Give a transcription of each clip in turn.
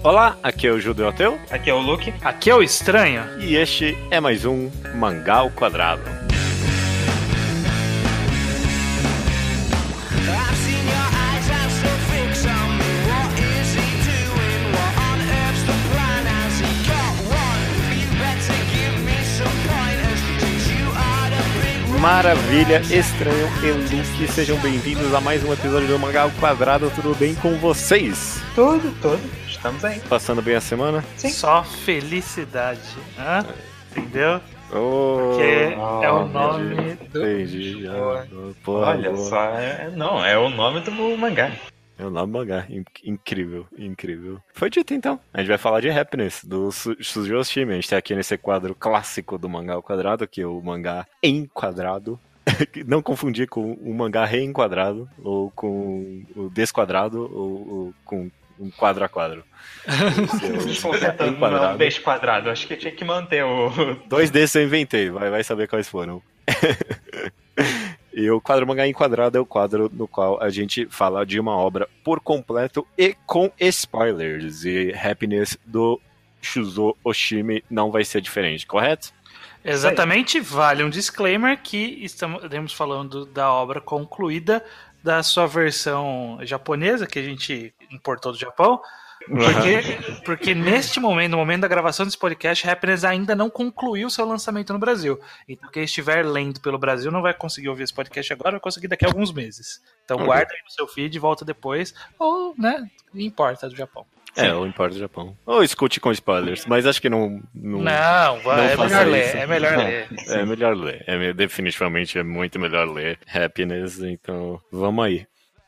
Olá, aqui é o Judeu Ateu. Aqui é o Luke. Aqui é o Estranho. E este é mais um Mangá ao Quadrado. Maravilha, estranho e Luke, sejam bem-vindos a mais um episódio do Mangá ao Quadrado. Tudo bem com vocês? Tudo, tudo. Estamos aí. Passando bem a semana? Sim. Só felicidade. Hã? Entendeu? Oh, Porque oh, é o nome do. Entendi. já. Boa. Porra, Olha boa. só, é- não, é o nome do mangá. É o nome do mangá. In- incrível, incrível. Foi dito então. A gente vai falar de Happiness, do Su- Suzu Yoshimi. A gente tá aqui nesse quadro clássico do mangá ao quadrado, que é o mangá em quadrado. Não confundir com o mangá reenquadrado, ou com o desquadrado, ou, ou com um quadro a quadro. É o Tentando enquadrado. um beijo quadrado. Acho que tinha que manter o. Dois desses eu inventei, vai, vai saber quais foram. e o quadro mangá enquadrado é o quadro no qual a gente fala de uma obra por completo e com spoilers. E Happiness do Shuzo Oshimi não vai ser diferente, correto? Exatamente, vale um disclaimer que estamos estamos falando da obra concluída da sua versão japonesa, que a gente importou do Japão. Porque, porque neste momento, no momento da gravação desse podcast, Happiness ainda não concluiu seu lançamento no Brasil. Então, quem estiver lendo pelo Brasil não vai conseguir ouvir esse podcast agora, vai conseguir daqui a alguns meses. Então, Ok. guarda aí no seu feed e volta depois. Ou, né, importa do Japão. É, o importa do Japão. Ou escute com spoilers, mas acho que não. Não, Não, vai, é faça melhor ler, isso. é melhor ler. É melhor ler. É, me- definitivamente é muito melhor ler Happiness, então vamos aí.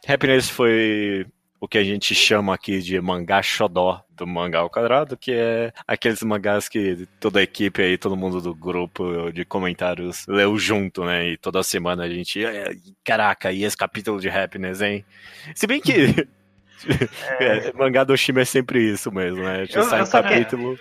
Happiness foi o que a gente chama aqui de mangá xodó do mangá ao quadrado, que é aqueles mangás que toda a equipe aí, todo mundo do grupo de comentários leu junto, né? E toda semana a gente, "É, caraca, e esse capítulo de Happiness, hein? Se bem que é, mangá do Oshima é sempre isso mesmo, né? Eu- sai um capítulo.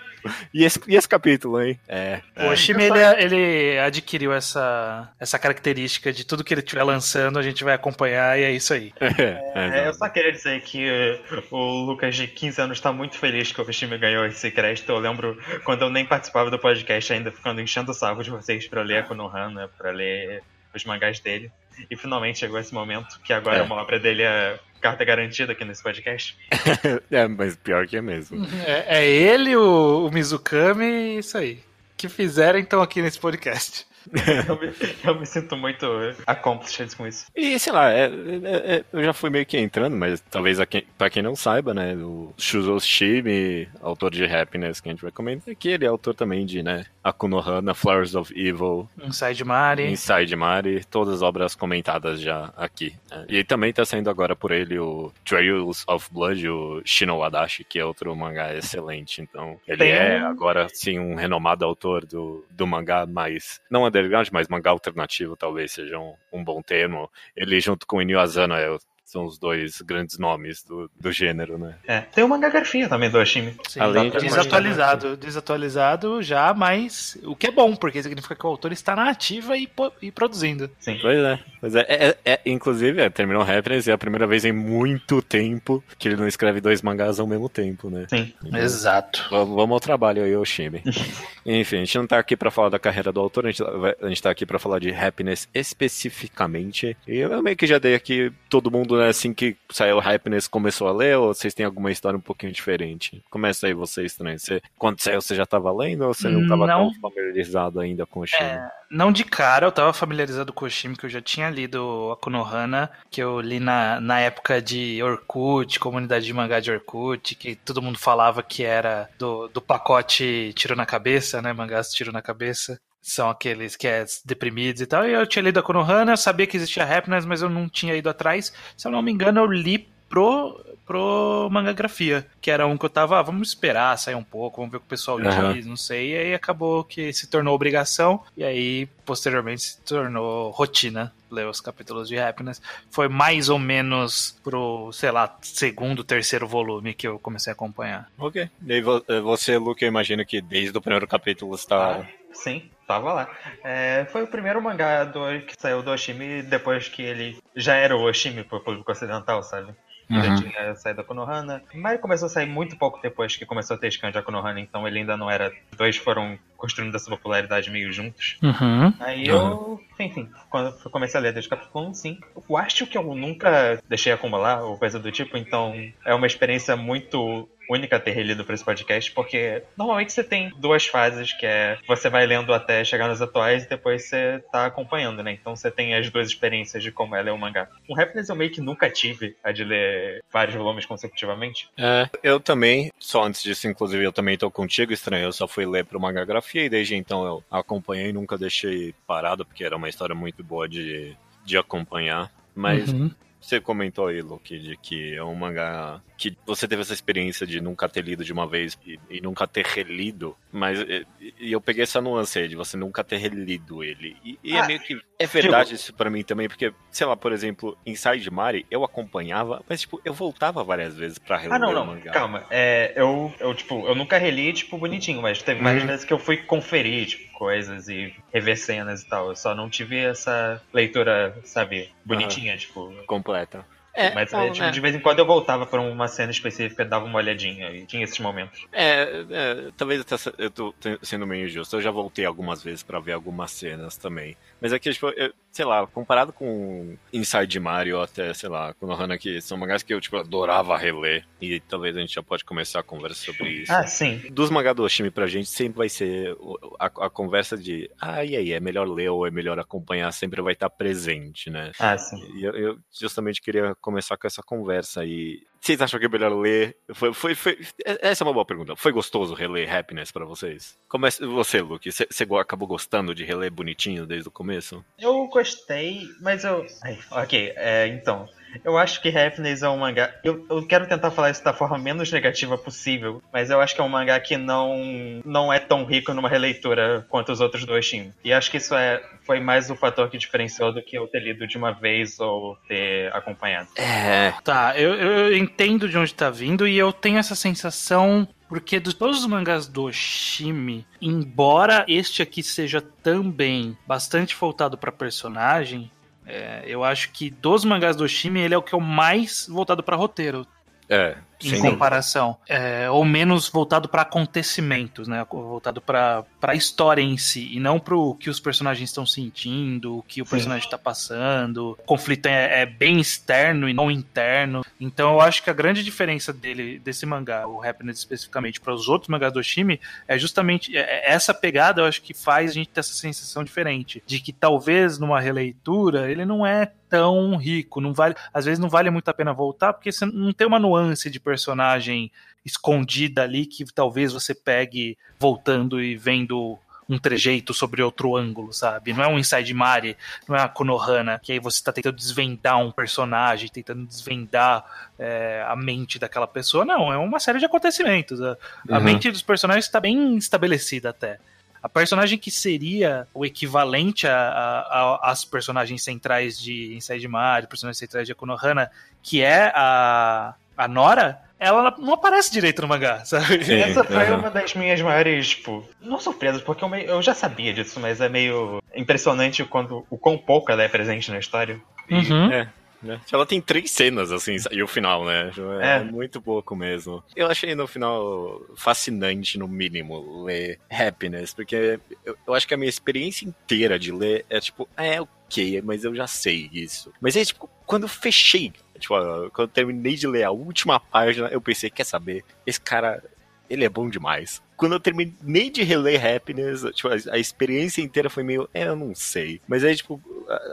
E esse, e esse capítulo, hein? É. O Oshimi, ele, ele adquiriu essa, essa característica de tudo que ele estiver lançando, a gente vai acompanhar e é isso aí. É, É, eu só queria dizer que eh, o Lucas de 15 anos tá muito feliz que o time ganhou esse crédito. Eu lembro quando eu nem participava do podcast ainda, ficando enchendo o saco de vocês pra ler a Konohana, pra ler os mangás dele. E finalmente chegou esse momento, que agora É. é. uma obra dele é carta garantida aqui nesse podcast. É, mas pior que é mesmo. É, é ele, o, o Mizukami e isso aí. Que fizeram então aqui nesse podcast. eu, me, eu me sinto muito accomplished com isso. E sei lá, é- é- é- eu já fui meio que entrando, mas talvez a quem, pra quem não saiba, né, o Shuzo Shimi, autor de Happiness, que a gente vai comentar aqui, ele é autor também de, né, Akunohana, Flowers of Evil, Inside Mari. Inside Mari, todas as obras comentadas já aqui. né. E também tá saindo agora por ele o Trails of Blood, o Shino Wadashi, que é outro mangá excelente. Então, ele Tem é agora sim um renomado autor do, do mangá mais, não underground, mas mangá alternativo talvez seja um, um bom termo. Ele junto com o Inyo Asano é, são os dois grandes nomes do, do gênero, né? É. Tem uma grafia também do Oshimi. Sim, Além de- desatualizado, desatualizado já, mas o que é bom, porque significa que o autor está na ativa e, e produzindo. Sim. Pois é, pois é. É- é- é- inclusive, é, terminou Happiness e é a primeira vez em muito tempo que ele não escreve dois mangás ao mesmo tempo, né? Sim. Exato. Vamos vamos ao trabalho aí, Oshimi. Enfim, a gente não tá aqui pra falar da carreira do autor, a gente, vai- a gente tá aqui pra falar de Happiness especificamente. E eu meio que já dei aqui, todo mundo, né, assim que saiu Happiness começou a ler, ou vocês têm alguma história um pouquinho diferente? Começa aí você, estranho. Você, quando saiu, você já tava lendo ou você não tava Não. tão familiarizado ainda com o Oshimi? É, não de cara, eu tava familiarizado com o Oshimi, que eu já tinha lido a Konohana, que eu li na, na época de Orkut, comunidade de mangá de Orkut, que todo mundo falava que era do, do pacote tiro na cabeça, né? Mangás tiro na cabeça. São aqueles que é deprimidos e tal. E eu tinha lido a Konohana, sabia que existia Happiness, mas eu não tinha ido atrás. Se eu não me engano, eu li pro, pro Mangagrafia, que era um que eu tava, ah, vamos esperar sair um pouco, vamos ver o que o pessoal Aham. diz, não sei. E aí acabou que se tornou obrigação, e aí posteriormente se tornou rotina ler os capítulos de Happiness. Foi mais ou menos pro, sei lá, segundo, terceiro volume que eu comecei a acompanhar. Ok. E aí eh, você, Luke, eu imagino que desde o primeiro capítulo você tá... Ah, sim, tava lá. É, foi o primeiro mangá do, que saiu do Oshimi depois que ele já era o Oshimi pro público ocidental, sabe? Uhum. Já tinha saído da Konohana. Mario começou a sair muito pouco depois que começou a ter scan de Konohana, então ele ainda não era. Dois foram construindo essa popularidade meio juntos. Uhum. Aí eu, enfim, quando eu comecei a ler desde capítulo 1, sim. Eu acho que eu nunca deixei acumular ou coisa do tipo, então é uma experiência muito única ter relido para esse podcast, porque normalmente você tem duas fases, que é você vai lendo até chegar nos atuais e depois você tá acompanhando, né? Então você tem as duas experiências de como é ler o mangá. O Happiness eu meio que nunca tive a de ler vários volumes consecutivamente. É, eu também, só antes disso, inclusive, eu também tô contigo, estranho, eu só fui ler pro Mangagrafia e desde então eu acompanhei, nunca deixei parado, porque era uma história muito boa de, de acompanhar. Mas uhum. Você comentou aí, Luke, de que é um mangá que você teve essa experiência de nunca ter lido de uma vez e, e nunca ter relido, mas e, e, eu peguei essa nuance aí de você nunca ter relido ele. E, e é ah, é meio que é verdade isso para mim também, porque, sei lá, por exemplo, Inside Mari, eu acompanhava, mas tipo, eu voltava várias vezes para reler ah, não, não. o mangá. Calma, é, eu, eu, tipo, eu nunca reli, tipo, bonitinho, mas teve várias uhum. vezes que eu fui conferir, tipo, coisas e rever cenas e tal. Eu só não tive essa leitura, sabe, bonitinha, uhum. tipo. Completa. É, Mas não, tipo, é. de vez em quando eu voltava pra uma cena específica, dava uma olhadinha e tinha esses momentos. É, é talvez eu tô sendo meio justo. Eu já voltei algumas vezes para ver algumas cenas também. Mas aqui, tipo, eu, sei lá, comparado com Inside Mario, até, sei lá, com Nohana, que são mangás que eu, tipo, adorava reler. E talvez a gente já pode começar a conversa sobre isso. Ah, sim. Dos mangás do Oshimi pra gente sempre vai ser a, a, conversa de, ah, e aí, é melhor ler ou é melhor acompanhar, sempre vai estar presente, né? Ah, sim. E eu, eu justamente queria começar com essa conversa aí. Vocês acham que é melhor ler? Foi, foi, foi, essa é uma boa pergunta. Foi gostoso reler Happiness para vocês? Como é você, Luke? Você acabou gostando de reler bonitinho desde o começo? Eu gostei, mas eu. Ok, é, então. Eu acho que Happiness é um mangá. Eu, eu quero tentar falar isso da forma menos negativa possível, mas eu acho que é um mangá que não, não é tão rico numa releitura quanto os outros dois Shin. E acho que isso é, foi mais o fator que diferenciou do que eu ter lido de uma vez ou ter acompanhado. É. Tá, eu, eu entendo de onde tá vindo e eu tenho essa sensação porque de todos os mangás do Shimi, embora este aqui seja também bastante voltado para personagem, é, eu acho que dos mangás do Shimi, ele é o que é o mais voltado para roteiro. É, em Sim. comparação. É, ou menos voltado para acontecimentos, né? Voltado para a história em si, e não para o que os personagens estão sentindo, o que o personagem está passando. O conflito é, é, bem externo e não interno. Então eu acho que a grande diferença dele, desse mangá, o Happiness especificamente, para os outros mangás do Shimi, é justamente é, é, essa pegada, eu acho que faz a gente ter essa sensação diferente. De que talvez numa releitura ele não é tão rico, não vale, às vezes não vale muito a pena voltar porque você não tem uma nuance de personagem escondida ali que talvez você pegue voltando e vendo um trejeito sobre outro ângulo, sabe? Não é um Inside Mari, não é a Konohana, que aí você está tentando desvendar um personagem, tentando desvendar é, a mente daquela pessoa. Não, é uma série de acontecimentos. A, uhum. a mente dos personagens está bem estabelecida até. A personagem que seria o equivalente às personagens centrais de Inside Mario, personagens centrais de Konohana, que é a, a Nora, ela não aparece direito no mangá, sabe? Sim, Essa foi uhum. uma das minhas maiores, tipo, não surpresas, porque eu, meio, eu, já sabia disso, mas é meio impressionante quando, o quão pouco ela é presente na história. Uhum. É. Né? Ela tem três cenas, assim, e o final, né? É, é, muito pouco mesmo. Eu achei no final fascinante, no mínimo, ler Happiness, porque eu, eu acho que a minha experiência inteira de ler é tipo, é ok, mas eu já sei isso. Mas é tipo, quando eu fechei Tipo, quando eu terminei de ler a última página, eu pensei, quer saber? Esse cara, ele é bom demais. Quando eu terminei de reler Happiness, tipo, a, a experiência inteira foi meio, é, eu não sei. Mas aí, tipo,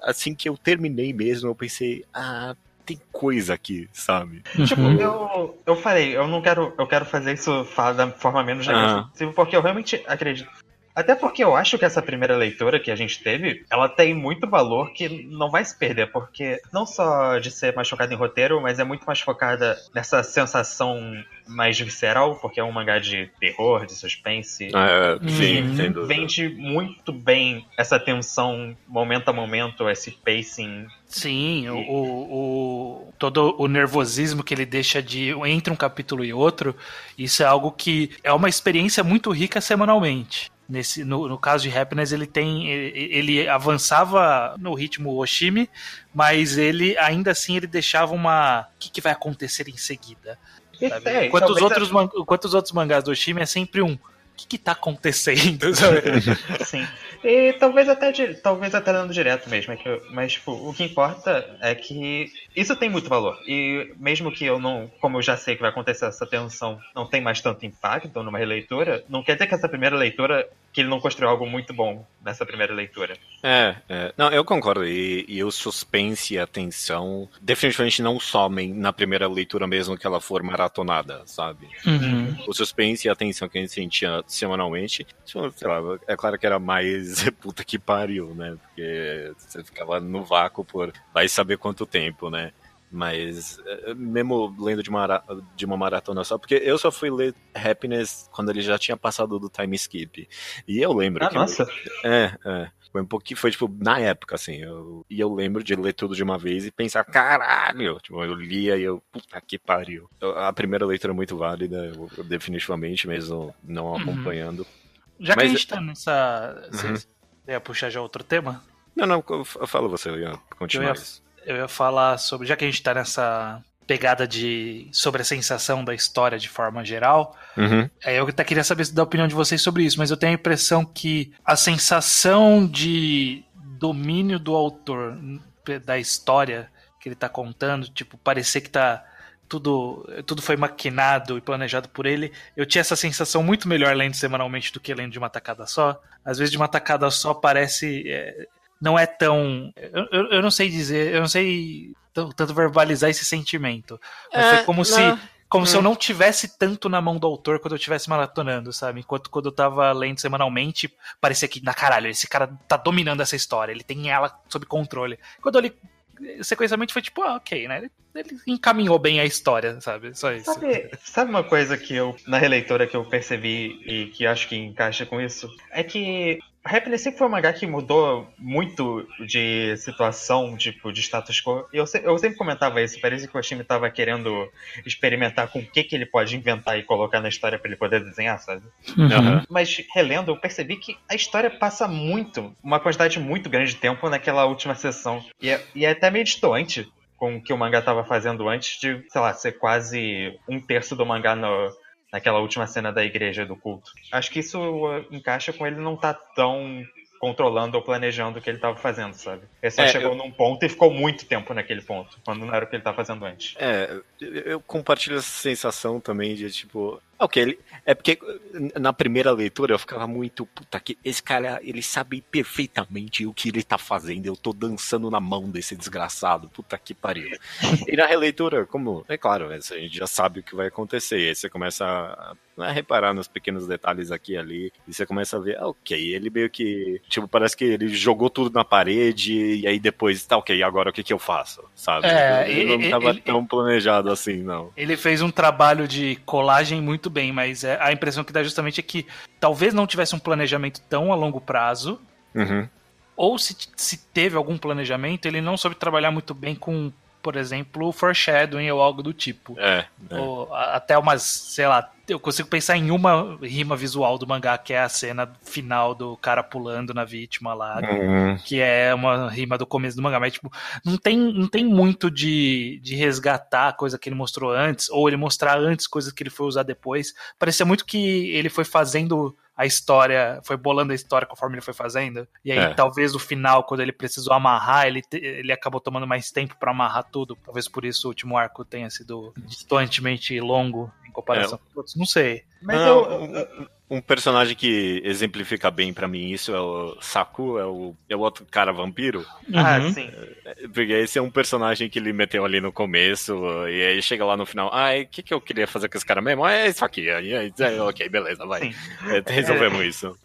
assim que eu terminei mesmo, eu pensei, ah, tem coisa aqui, sabe? Tipo, uhum. eu, eu falei, eu não quero, eu quero fazer isso falar da forma menos negativa, uhum. porque eu realmente acredito até porque eu acho que essa primeira leitura que a gente teve, ela tem muito valor que não vai se perder, porque não só de ser mais focada em roteiro, mas é muito mais focada nessa sensação mais visceral, porque é um mangá de terror, de suspense. Ah, é, sim, sem dúvida. Vende muito bem essa tensão momento a momento, esse pacing. Sim, o, o, todo o nervosismo que ele deixa de entre um capítulo e outro, isso é algo que é uma experiência muito rica semanalmente. Nesse no, no caso de Happiness ele tem ele, ele avançava no ritmo Oshimi, mas ele ainda assim ele deixava uma o que, que vai acontecer em seguida. É, enquanto, os outros, a... enquanto os outros mangás do Oshimi é sempre um o que, que tá acontecendo? Sim. E talvez até, talvez até dando direto mesmo. É que, mas, tipo, o que importa é que isso tem muito valor. E mesmo que eu não, como eu já sei que vai acontecer essa tensão, não tem mais tanto impacto numa releitura, não quer dizer que essa primeira leitura, que ele não construiu algo muito bom nessa primeira leitura. É, é. não, eu concordo. E, e o suspense e a tensão definitivamente não somem na primeira leitura mesmo que ela for maratonada, sabe? Uhum. O suspense e a tensão que a gente sentia semanalmente, sei lá, é claro que era mais puta que pariu, né? Porque você ficava no vácuo por vai saber quanto tempo, né? Mas, é, mesmo lendo de uma, de uma maratona só, porque eu só fui ler Happiness quando ele já tinha passado do time skip. E eu lembro ah, que. Nossa! Eu, é, é. Foi um pouquinho, foi tipo, na época, assim, eu, e eu lembro de ler tudo de uma vez e pensar, caralho! Tipo, eu lia e eu, puta que pariu. Eu, a primeira leitura é muito válida, eu, eu definitivamente, mesmo não uhum. acompanhando. Uhum. Já Mas, que a gente tá nessa. Uhum. Você ia puxar já outro tema? Não, não, eu falo você, eu ia continuar eu ia, eu ia falar sobre. Já que a gente tá nessa pegada de sobre a sensação da história de forma geral. Uhum. É, eu até queria saber da opinião de vocês sobre isso, mas eu tenho a impressão que a sensação de domínio do autor da história que ele está contando, tipo, parecer que tá tudo, tudo foi maquinado e planejado por ele. Eu tinha essa sensação muito melhor lendo semanalmente do que lendo de uma tacada só. Às vezes de uma tacada só parece é, não é tão. Eu, eu, não sei dizer, eu não sei tanto verbalizar esse sentimento. É, foi como não. se. Como hum. se eu hum. não tivesse tanto na mão do autor quando eu estivesse maratonando, sabe? Enquanto quando eu tava lendo semanalmente, parecia que, na caralho, esse cara tá dominando essa história, ele tem ela sob controle. Quando eu li sequencialmente foi tipo, ah, ok, né? Ele, ele, encaminhou bem a história, sabe? Só isso. Sabe, sabe uma coisa que eu, na releitura que eu percebi e que acho que encaixa com isso? É que Happiness sempre foi um mangá que mudou muito de situação, tipo, de status quo. E eu, eu sempre comentava isso, parece que o Oshimi tava querendo experimentar com o que, que ele pode inventar e colocar na história para ele poder desenhar, sabe? Uhum. Mas relendo, eu percebi que a história passa muito, uma quantidade muito grande de tempo naquela última sessão. E é, e é até meio distante com o que o mangá tava fazendo antes de, sei lá, ser quase um terço do mangá no, naquela última cena da igreja do culto. Acho que isso encaixa com ele não estar tá tão controlando ou planejando o que ele estava fazendo, sabe? Ele só é, chegou eu... num ponto e ficou muito tempo naquele ponto, quando não era o que ele estava fazendo antes. É, eu compartilho essa sensação também de tipo, Ok, ele, é porque na primeira leitura eu ficava muito, puta, que esse cara, ele sabe perfeitamente o que ele tá fazendo, eu tô dançando na mão desse desgraçado, puta que pariu. E na releitura, como, é claro, a gente já sabe o que vai acontecer, aí você começa a, a reparar nos pequenos detalhes aqui e ali, e você começa a ver, ah, ok, ele meio que, tipo, parece que ele jogou tudo na parede, e aí depois, tá, ok, agora o que que eu faço, sabe? É, ele, ele não tava ele, tão planejado assim, não. Ele fez um trabalho de colagem muito muito bem, mas é, a impressão que dá justamente é que talvez não tivesse um planejamento tão a longo prazo, uhum. ou se, se teve algum planejamento, ele não soube trabalhar muito bem com por exemplo, foreshadowing ou algo do tipo. É, é. Ou, até umas, sei lá, eu consigo pensar em uma rima visual do mangá, que é a cena final do cara pulando na vítima lá, uhum. que é uma rima do começo do mangá, mas tipo, não tem, não tem muito de, de resgatar a coisa que ele mostrou antes, ou ele mostrar antes coisas que ele foi usar depois. Parecia muito que ele foi fazendo a história, foi bolando a história conforme ele foi fazendo. E aí, é. talvez no final, quando ele precisou amarrar, ele, te, ele acabou tomando mais tempo para amarrar tudo. Talvez por isso o último arco tenha sido distantemente longo em comparação é. com outros. Não sei. Mas não, eu, um personagem que exemplifica bem para mim isso é o Saku, é o, é o outro cara vampiro. Ah, uhum. sim. É, porque esse é um personagem que ele meteu ali no começo, e aí chega lá no final, ah, o que, que eu queria fazer com esse cara mesmo? Ah, é isso aqui. Aí, aí, ok, beleza, vai. É, resolvemos é, isso.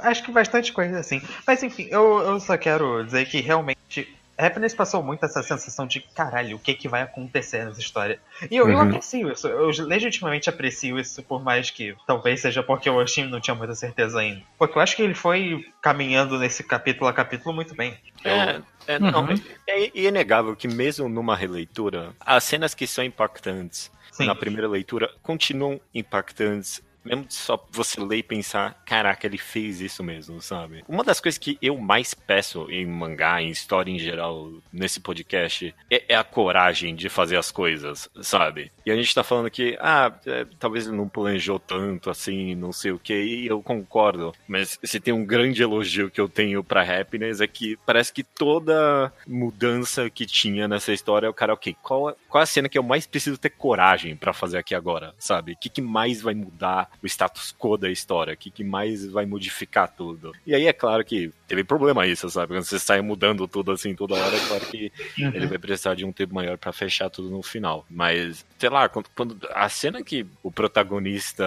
Acho que bastante coisa assim. Mas enfim, eu, eu só quero dizer que realmente Happiness passou muito essa sensação de caralho, o que, que vai acontecer nessa história. E eu, uhum. eu aprecio isso, eu legitimamente aprecio isso, por mais que talvez seja porque o Oshim não tinha muita certeza ainda. Porque eu acho que ele foi caminhando nesse capítulo a capítulo muito bem. É, é, uhum. não, é, é inegável que mesmo numa releitura, as cenas que são impactantes Sim. na primeira leitura continuam impactantes mesmo só você ler e pensar, caraca, ele fez isso mesmo, sabe? Uma das coisas que eu mais peço em mangá, em história em geral, nesse podcast, é, é a coragem de fazer as coisas, sabe? E a gente tá falando que, ah, é, talvez ele não planejou tanto assim, não sei o que, e eu concordo. Mas se tem um grande elogio que eu tenho pra Happiness é que parece que toda mudança que tinha nessa história, o cara, ok, qual, qual a cena que eu mais preciso ter coragem para fazer aqui agora, sabe? O que, que mais vai mudar o status quo da história? O que, que mais vai modificar tudo? E aí é claro que teve problema isso, sabe? Quando você sai mudando tudo assim toda hora, é claro que uhum. ele vai precisar de um tempo maior para fechar tudo no final. Mas, sei lá, quando, quando, a cena que o protagonista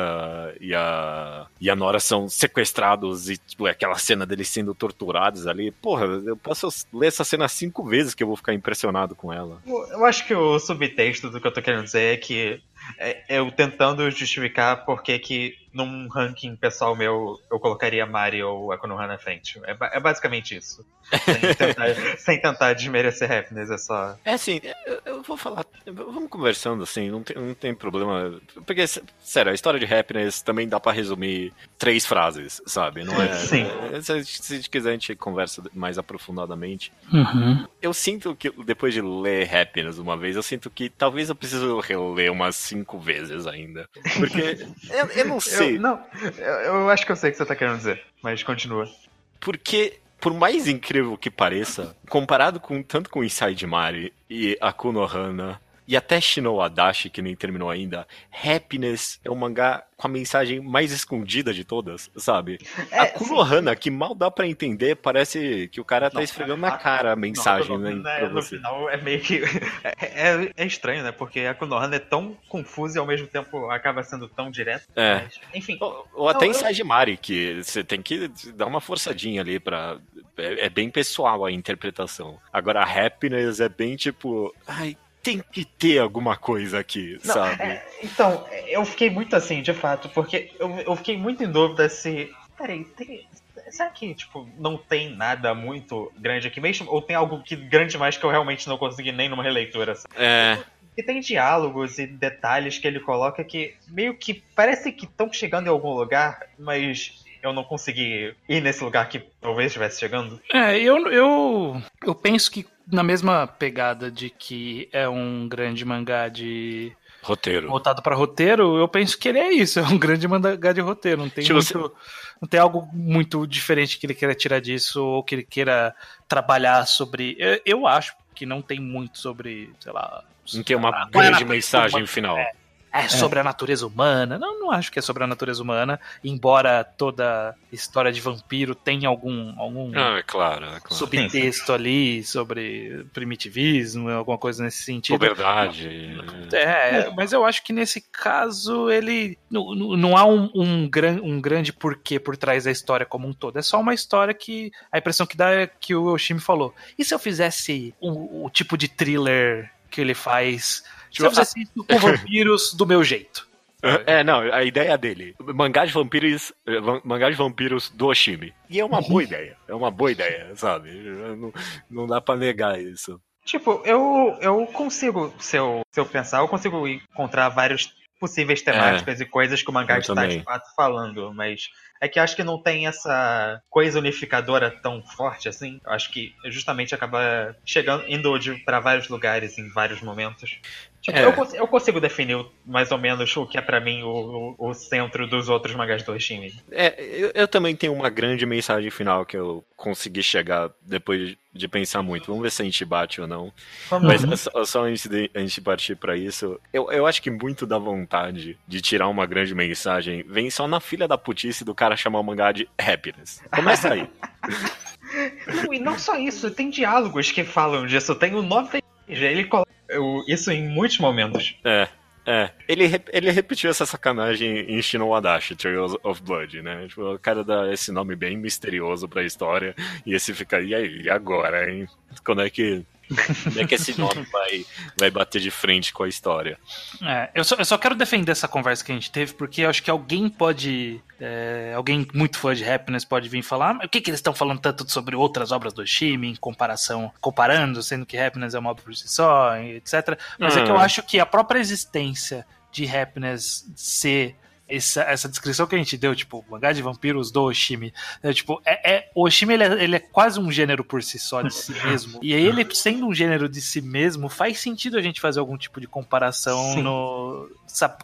e a, e a Nora são sequestrados e tipo, é aquela cena deles sendo torturados ali, porra, eu posso ler essa cena cinco vezes que eu vou ficar impressionado com ela. Eu acho que o subtexto do que eu tô querendo dizer é que eu tentando justificar por que que num ranking pessoal meu eu colocaria Mari ou a Konoha na frente. É, é basicamente isso. Sem tentar, sem tentar, desmerecer Happiness, é só. É assim, eu, eu, vou falar. Vamos conversando assim, não tem, não tem problema. Porque, sério, a história de Happiness também dá para resumir três frases, sabe? Não é. Sim. É, se, se quiser, a gente conversa mais aprofundadamente. Uhum. Eu sinto que depois de ler Happiness uma vez, eu sinto que talvez eu precise reler umas cinco vezes ainda. Porque eu, eu não sei sei. Eu, não, eu, acho que eu sei o que você tá querendo dizer, mas continua. Porque por mais incrível que pareça, comparado com tanto com Inside Mari e Akuno Hana e até Shino Adachi, que nem terminou ainda, Happiness é um mangá com a mensagem mais escondida de todas, sabe? É, a Kunohana, que mal dá para entender, parece que o cara tá não, esfregando na cara a mensagem, não, né? No final é meio que. É, é, é, estranho, né? Porque a Kunohana é tão confusa e ao mesmo tempo acaba sendo tão direta. É. Mas, enfim. Ou, ou até em eu... Mari, que você tem que dar uma forçadinha ali pra. É, é bem pessoal a interpretação. Agora, a Happiness é bem tipo. Ai, tem que ter alguma coisa aqui, Não, sabe? É, então, eu fiquei muito assim, de fato, porque eu, eu fiquei muito em dúvida se. Peraí, tem, será que, tipo, não tem nada muito grande aqui mesmo? Ou tem algo que grande mais que eu realmente não consegui nem numa releitura? Sabe? É. E tem diálogos e detalhes que ele coloca que meio que parece que estão chegando em algum lugar, mas eu não consegui ir nesse lugar que talvez estivesse chegando. É, eu, eu, eu penso que na mesma pegada de que é um grande mangá de roteiro voltado para roteiro, eu penso que ele é isso, é um grande mangá de roteiro, não tem tipo, muito, não tem algo muito diferente que ele queira tirar disso ou que ele queira trabalhar sobre. Eu, eu acho que não tem muito sobre, sei lá, não tem uma grande mensagem final. É, é sobre é. a natureza humana. Não, não acho que é sobre a natureza humana, embora toda história de vampiro tenha algum, algum ah, é claro, é claro. subtexto ali sobre primitivismo, alguma coisa nesse sentido. Verdade. É, mas eu acho que nesse caso ele não, não há um, um, gran, um grande porquê por trás da história como um todo. É só uma história que a impressão que dá é que o Yoshimi falou. E se eu fizesse o, o tipo de thriller que ele faz Tipo, eu fizesse isso com vampiros do meu jeito. É, não, a ideia dele. Mangá de vampiros, mangá de vampiros do Oshimi. E é uma boa ideia. É uma boa ideia, sabe? Não, não dá pra negar isso. Tipo, eu, eu consigo, se eu, se eu pensar, eu consigo encontrar vários possíveis temáticas é, e coisas que o mangá está de fato falando, mas é que acho que não tem essa coisa unificadora tão forte assim. Acho que justamente acaba chegando, indo para vários lugares em vários momentos. Tipo, é. eu, eu, consigo definir mais ou menos o que é para mim o, o, o, centro dos outros mangás do Oshimi. É, eu, eu, também tenho uma grande mensagem final que eu consegui chegar depois de pensar muito. Vamos ver se a gente bate ou não. Vamos. Mas só, só antes de a gente partir para isso, eu, eu acho que muito da vontade de tirar uma grande mensagem vem só na filha da putice do cara chamar o mangá de Happiness. Começa aí. não, e não só isso, tem diálogos que falam disso. Tem o nove ele coloca isso em muitos momentos. É. É, ele, ele repetiu essa sacanagem em Shino Adachi, Trails of Blood, né? Tipo, o cara dá esse nome bem misterioso pra história, e esse fica, e aí, agora, hein? Quando é que como é que esse nome vai, vai bater de frente com a história? É, eu, só, eu só quero defender essa conversa que a gente teve, porque eu acho que alguém pode. É, alguém muito fã de Happiness pode vir falar, mas o que, que eles estão falando tanto sobre outras obras do Shimi, em comparação, comparando, sendo que Happiness é uma obra por si só, etc. Mas é que eu hum. acho que a própria existência de Happiness ser essa, essa descrição que a gente deu, tipo, mangá de vampiros do Oshimi, é, tipo, é, é, o Oshimi ele é, ele é, quase um gênero por si só, de si mesmo. E aí ele sendo um gênero de si mesmo, faz sentido a gente fazer algum tipo de comparação no,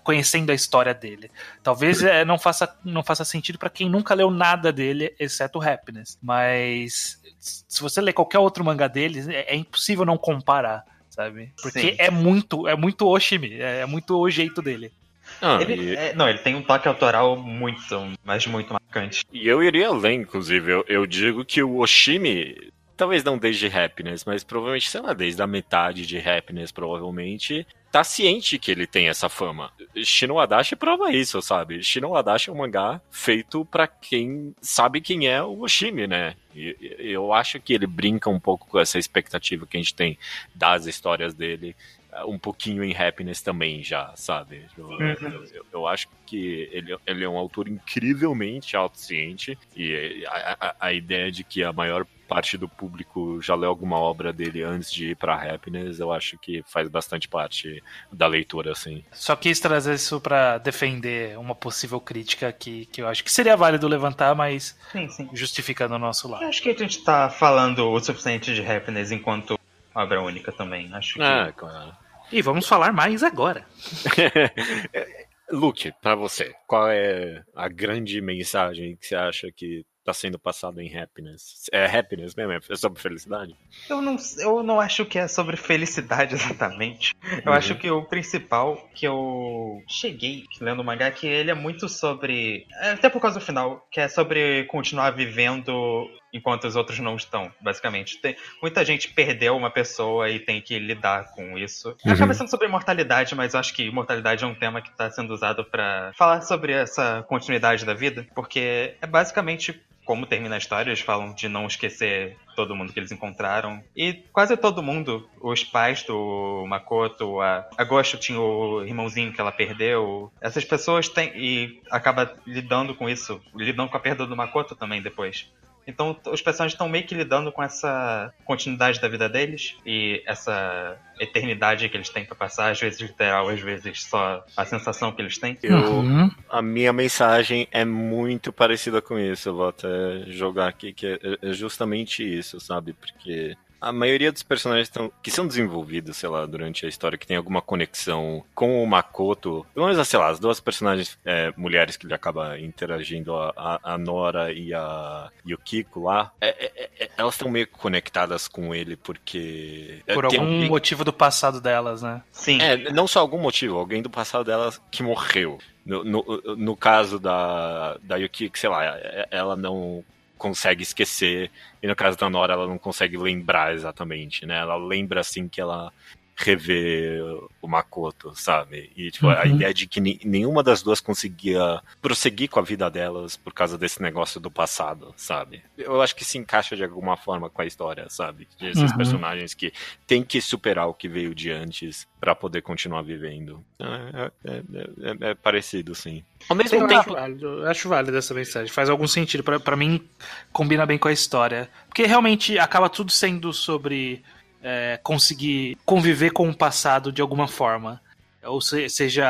conhecendo a história dele. Talvez é, não, faça, não faça sentido para quem nunca leu nada dele, exceto Happiness. Mas se você ler qualquer outro mangá dele, é, é impossível não comparar sabe? Porque Sim. é muito, é muito Oshimi, é, é muito o jeito dele. Ah, ele, e... é, não, ele tem um toque autoral muito, mas muito marcante. E eu iria além, inclusive. Eu, eu digo que o Oshimi, talvez não desde Happiness, mas provavelmente, sei lá, desde a metade de Happiness, provavelmente, tá ciente que ele tem essa fama. Shino Adachi prova isso, sabe? Shino Adachi é um mangá feito para quem sabe quem é o Oshimi, né? E, eu acho que ele brinca um pouco com essa expectativa que a gente tem das histórias dele um pouquinho em Happiness também já, sabe? Eu, uhum. eu, eu, acho que ele, ele é um autor incrivelmente autociente e a, a, a, ideia de que a maior parte do público já leu alguma obra dele antes de ir para Happiness, eu acho que faz bastante parte da leitura, assim. Só quis trazer isso para defender uma possível crítica que, que eu acho que seria válido levantar, mas sim, sim. justificando o nosso lado. Eu acho que a gente tá falando o suficiente de Happiness enquanto obra única também. Acho que... Ah, claro. E vamos falar mais agora. Luke, para você, qual é a grande mensagem que você acha que está sendo passado em Happiness? É Happiness mesmo? É sobre felicidade? Eu não, eu não acho que é sobre felicidade exatamente. Eu uhum. acho que o principal que eu cheguei lendo o mangá é que ele é muito sobre. É, até por causa do final, que é sobre continuar vivendo enquanto os outros não estão, basicamente. Tem, muita gente perdeu uma pessoa e tem que lidar com isso. Uhum. Acaba sendo sobre imortalidade, mas acho que imortalidade é um tema que está sendo usado para falar sobre essa continuidade da vida, porque é basicamente como termina a história, eles falam de não esquecer todo mundo que eles encontraram. E quase todo mundo, os pais do Makoto, a, a Gosho tinha o irmãozinho que ela perdeu. Essas pessoas têm. E acaba lidando com isso, lidando com a perda do Makoto também depois. Então os personagens estão meio que lidando com essa continuidade da vida deles e essa eternidade que eles têm para passar, às vezes literal, às vezes só a sensação que eles têm. Eu, uhum. A minha mensagem é muito parecida com isso, eu vou até jogar aqui, que é, é justamente isso, sabe? Porque a maioria dos personagens tão, que são desenvolvidos, sei lá, durante a história, que tem alguma conexão com o Makoto, pelo menos, sei lá, as duas personagens é, mulheres que ele acaba interagindo, a, a, Nora e a e o Kiko lá, é, é, é elas estão meio conectadas com ele porque... É, Por algum alguém... motivo do passado delas, né? Sim. É, não só algum motivo, alguém do passado delas que morreu. No, no, no, caso da, da Yuki, sei lá, ela não consegue esquecer, e no caso da Nora ela não consegue lembrar exatamente, né? Ela lembra assim que ela rever o Makoto, sabe? E tipo, uhum. a ideia de que nenhuma das duas conseguia prosseguir com a vida delas por causa desse negócio do passado, sabe? Eu acho que se encaixa de alguma forma com a história, sabe? De esses uhum. personagens que têm que superar o que veio de antes para poder continuar vivendo. É, é, é, é, parecido, sim. Ao mesmo eu tempo. Acho válido, eu acho válido essa mensagem. Faz algum sentido. para mim, combina bem com a história. Porque realmente acaba tudo sendo sobre é, conseguir conviver com o passado de alguma forma. Ou seja,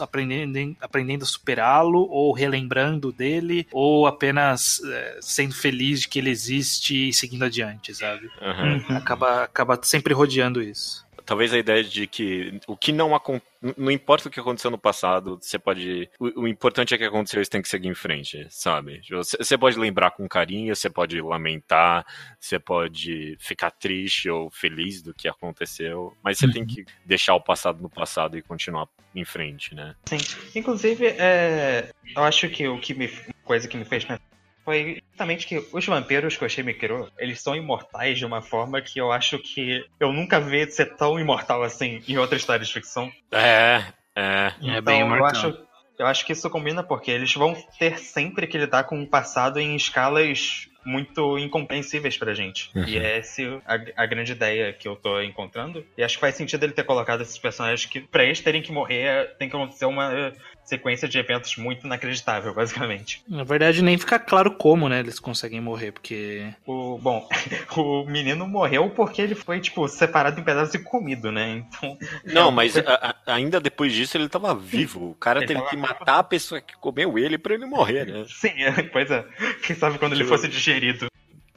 aprendendo, aprendendo a superá-lo, ou relembrando dele, ou apenas é, sendo feliz de que ele existe e seguindo adiante, sabe? Uhum. Acaba, acaba sempre rodeando isso talvez a ideia de que o que não acontece. Não importa o que aconteceu no passado, você pode. O, o importante é que aconteceu, você tem que seguir em frente, sabe? Você, você pode lembrar com carinho, você pode lamentar, você pode ficar triste ou feliz do que aconteceu, mas você uhum. tem que deixar o passado no passado e continuar em frente, né? Sim. Inclusive, é, eu acho que o que me. coisa que me fez pensar foi justamente que os vampiros que o Oshimi criou, eles são imortais de uma forma que eu acho que eu nunca vi ser tão imortal assim em outra história de ficção. É, é. Então, é bem eu acho, eu acho que isso combina porque eles vão ter sempre que lidar com o passado em escalas muito incompreensíveis pra gente. Uhum. E é essa a, a, grande ideia que eu tô encontrando. E acho que faz sentido ele ter colocado esses personagens que, pra eles terem que morrer, tem que acontecer uma sequência de eventos muito inacreditável, basicamente. Na verdade, nem fica claro como, né, eles conseguem morrer, porque. O, bom, o menino morreu porque ele foi, tipo, separado em pedaços e comido, né? Então. Não, mas a, a, ainda depois disso ele tava vivo. O cara ele teve que matar a pessoa que comeu ele pra ele morrer, né? Sim, é, pois é. Quem sabe quando ele fosse digerido.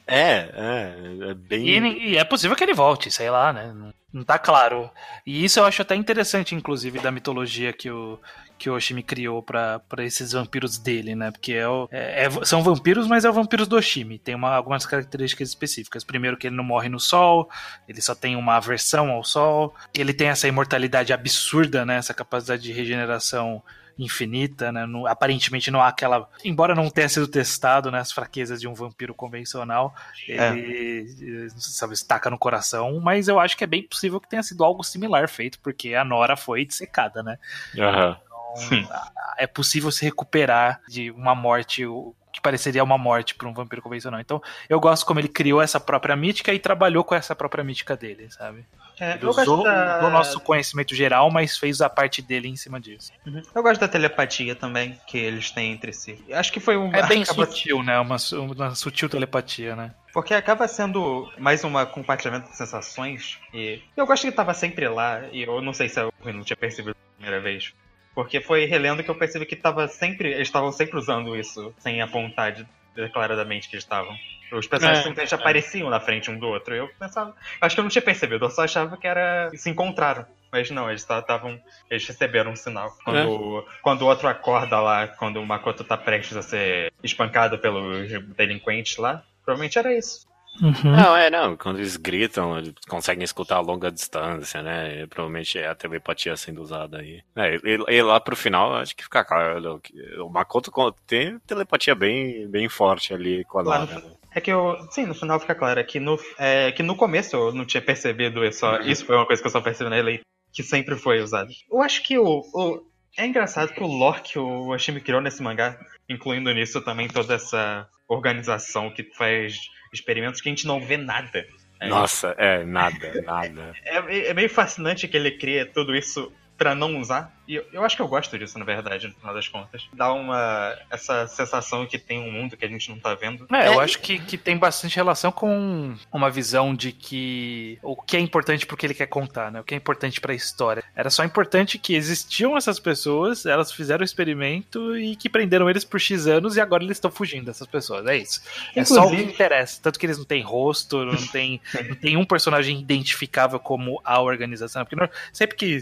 É, é, é bem. E, e, é possível que ele volte, sei lá, né? Não, não tá claro. E isso eu acho até interessante, inclusive, da mitologia que o, que o Oshimi criou para esses vampiros dele, né? Porque é, o, é, é, são vampiros, mas é o vampiros do Oshimi. Tem uma, algumas características específicas. Primeiro que ele não morre no sol, ele só tem uma aversão ao sol, ele tem essa imortalidade absurda, né? Essa capacidade de regeneração infinita, né? Não, aparentemente não há aquela. Embora não tenha sido testado né, as fraquezas de um vampiro convencional, ele é. sabe, estaca no coração, mas eu acho que é bem possível que tenha sido algo similar feito, porque a Nora foi dissecada, né? Uhum. Então, é possível se recuperar de uma morte que pareceria uma morte para um vampiro convencional. Então, eu gosto como ele criou essa própria mítica e trabalhou com essa própria mítica dele, sabe? É, ele usou da... o nosso conhecimento geral, mas fez a parte dele em cima disso. Uhum. Eu gosto da telepatia também que eles têm entre si. Acho que foi um. É bem acaba... sutil, né? Uma, uma sutil telepatia, né? Porque acaba sendo mais um compartilhamento de sensações. E eu gosto que estava sempre lá. E eu não sei se eu não tinha percebido a primeira vez. Porque foi relendo que eu percebi que tava sempre, eles estavam sempre usando isso, sem apontar de, declaradamente que eles estavam. Os personagens é, simplesmente é. apareciam na frente um do outro. Eu pensava. Acho que eu não tinha percebido, eu só achava que era. se encontraram. Mas não, eles estavam. Eles receberam um sinal. Quando, é. quando o outro acorda lá, quando o Makoto tá prestes a ser espancado pelos delinquentes lá, provavelmente era isso. Uhum. Não, é, não. Quando eles gritam, eles conseguem escutar a longa distância, né? E, provavelmente é a telepatia sendo usada aí. É, e, e, lá pro final, acho que fica claro. O Makoto tem telepatia bem, bem forte ali com a Lara. Claro. Né? É que eu. Sim, no final fica claro. É que no, é, que no começo eu não tinha percebido isso. Uhum. Isso foi uma coisa que eu só percebi nele que sempre foi usado. Eu acho que o, o. É engraçado que o lore que o Oshimi criou nesse mangá, incluindo nisso também toda essa organização que faz experimentos que a gente não vê nada. É. Nossa, é, nada, nada. É, é meio fascinante que ele cria tudo isso para não usar. E eu, eu, acho que eu gosto disso, na verdade, no final das contas. Dá uma. essa sensação que tem um mundo que a gente não tá vendo. É, eu é. acho que, que tem bastante relação com uma visão de que o que é importante pro que ele quer contar, né? O que é importante para a história. Era só importante que existiam essas pessoas, elas fizeram o experimento e que prenderam eles por X anos e agora eles estão fugindo dessas pessoas. É isso. Inclusive... É só o que interessa. Tanto que eles não têm rosto, não tem, não tem um personagem identificável como a organização. Porque sempre que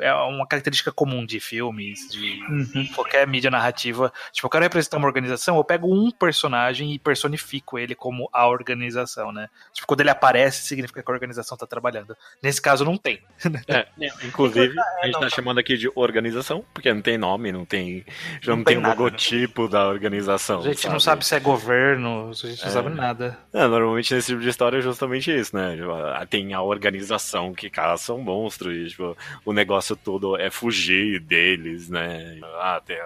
é uma característica comum de filmes, de uhum. qualquer mídia narrativa. Tipo, eu quero representar uma organização, eu pego um personagem e personifico ele como a organização, né? Tipo, quando ele aparece, significa que a organização tá trabalhando. Nesse caso, não tem. É, inclusive, a gente tá chamando aqui de organização, porque não tem nome, não tem. Já não, não tem, tem nada, logotipo né? da organização. A gente sabe? não sabe se é governo, a gente não é. sabe nada. É, normalmente nesse tipo de história é justamente isso, né? Tipo, tem a organização que caçam monstros, e, tipo, o negócio todo é fugir deles, né? Ah, tem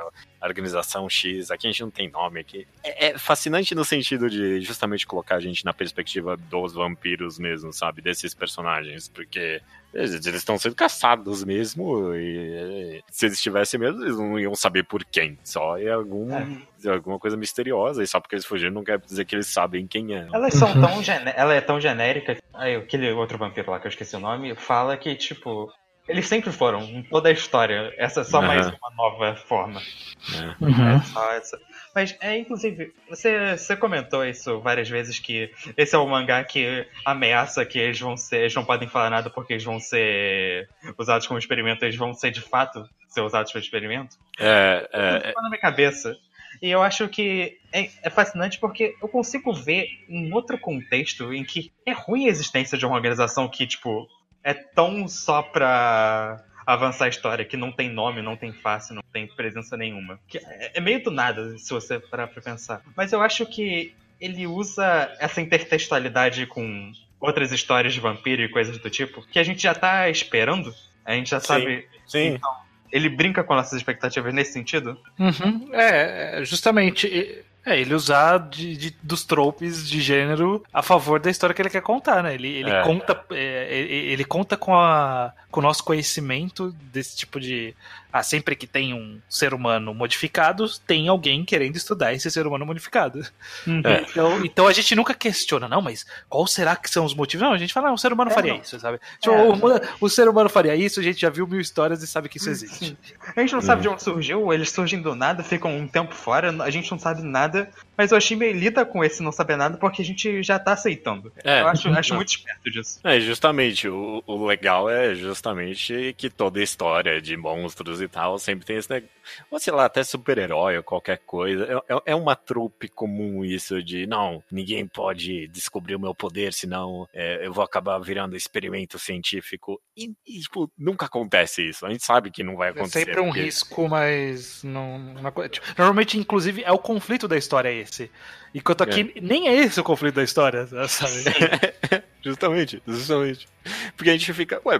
a organização X, aqui a gente não tem nome aqui. É, é, fascinante no sentido de justamente colocar a gente na perspectiva dos vampiros mesmo, sabe? Desses personagens, porque eles, estão sendo caçados mesmo, e se eles estivessem mesmo, eles não iam saber por quem. Só é algum, é. alguma coisa misteriosa, e só porque eles fugiram não quer dizer que eles sabem quem é. Elas são tão ela é tão genérica. Aí, aquele outro vampiro lá que eu esqueci o nome, fala que, tipo, eles sempre foram, em toda a história. Essa é só uhum. mais uma nova forma. É. Uhum. É só essa. Mas, é, inclusive, você, você comentou isso várias vezes, que esse é o mangá que ameaça que eles vão ser. Eles não podem falar nada porque eles vão ser usados como experimento, eles vão ser de fato ser usados para experimento. É, é. Isso na minha cabeça. E eu acho que é, é, fascinante porque eu consigo ver em outro contexto em que é ruim a existência de uma organização que, tipo, é tão só pra avançar a história que não tem nome, não tem face, não tem presença nenhuma. Que é, é meio do nada, se você parar pra pensar. Mas eu acho que ele usa essa intertextualidade com outras histórias de vampiro e coisas do tipo, que a gente já tá esperando. A gente já sim, sabe. Sim. Então, ele brinca com nossas expectativas nesse sentido? Uhum, é, é justamente É, ele usar de, de, dos tropes de gênero a favor da história que ele quer contar, né? Ele, ele é. conta é, ele, ele, conta com, a, com o nosso conhecimento desse tipo de ah, sempre que tem um ser humano modificado, tem alguém querendo estudar esse ser humano modificado. Uhum. É. Então, então a gente nunca questiona, não, mas qual será que são os motivos? Não, a gente fala, não, o ser humano é, faria não. isso, sabe? Tipo, é. o, o, ser humano faria isso, a gente já viu mil histórias e sabe que isso existe. Sim. A gente não sabe de onde surgiu, eles surgem do nada, ficam um tempo fora, a gente não sabe nada, mas o Oshimi lida com esse não saber nada porque a gente já tá aceitando. É. Eu acho, acho muito esperto disso. É, justamente, o, o legal é justamente que toda história de monstros e tal, sempre tem esse negócio. Ou sei lá, até super-herói ou qualquer coisa. É, é, é uma trupe comum isso de não, ninguém pode descobrir o meu poder, senão é, eu vou acabar virando experimento científico. E, e, tipo, nunca acontece isso. A gente sabe que não vai acontecer. É sempre um porque... risco, mas não. não tipo, normalmente, inclusive, é o conflito da história esse. Enquanto aqui, é. nem é esse o conflito da história, sabe? justamente, justamente. Porque a gente fica, ué,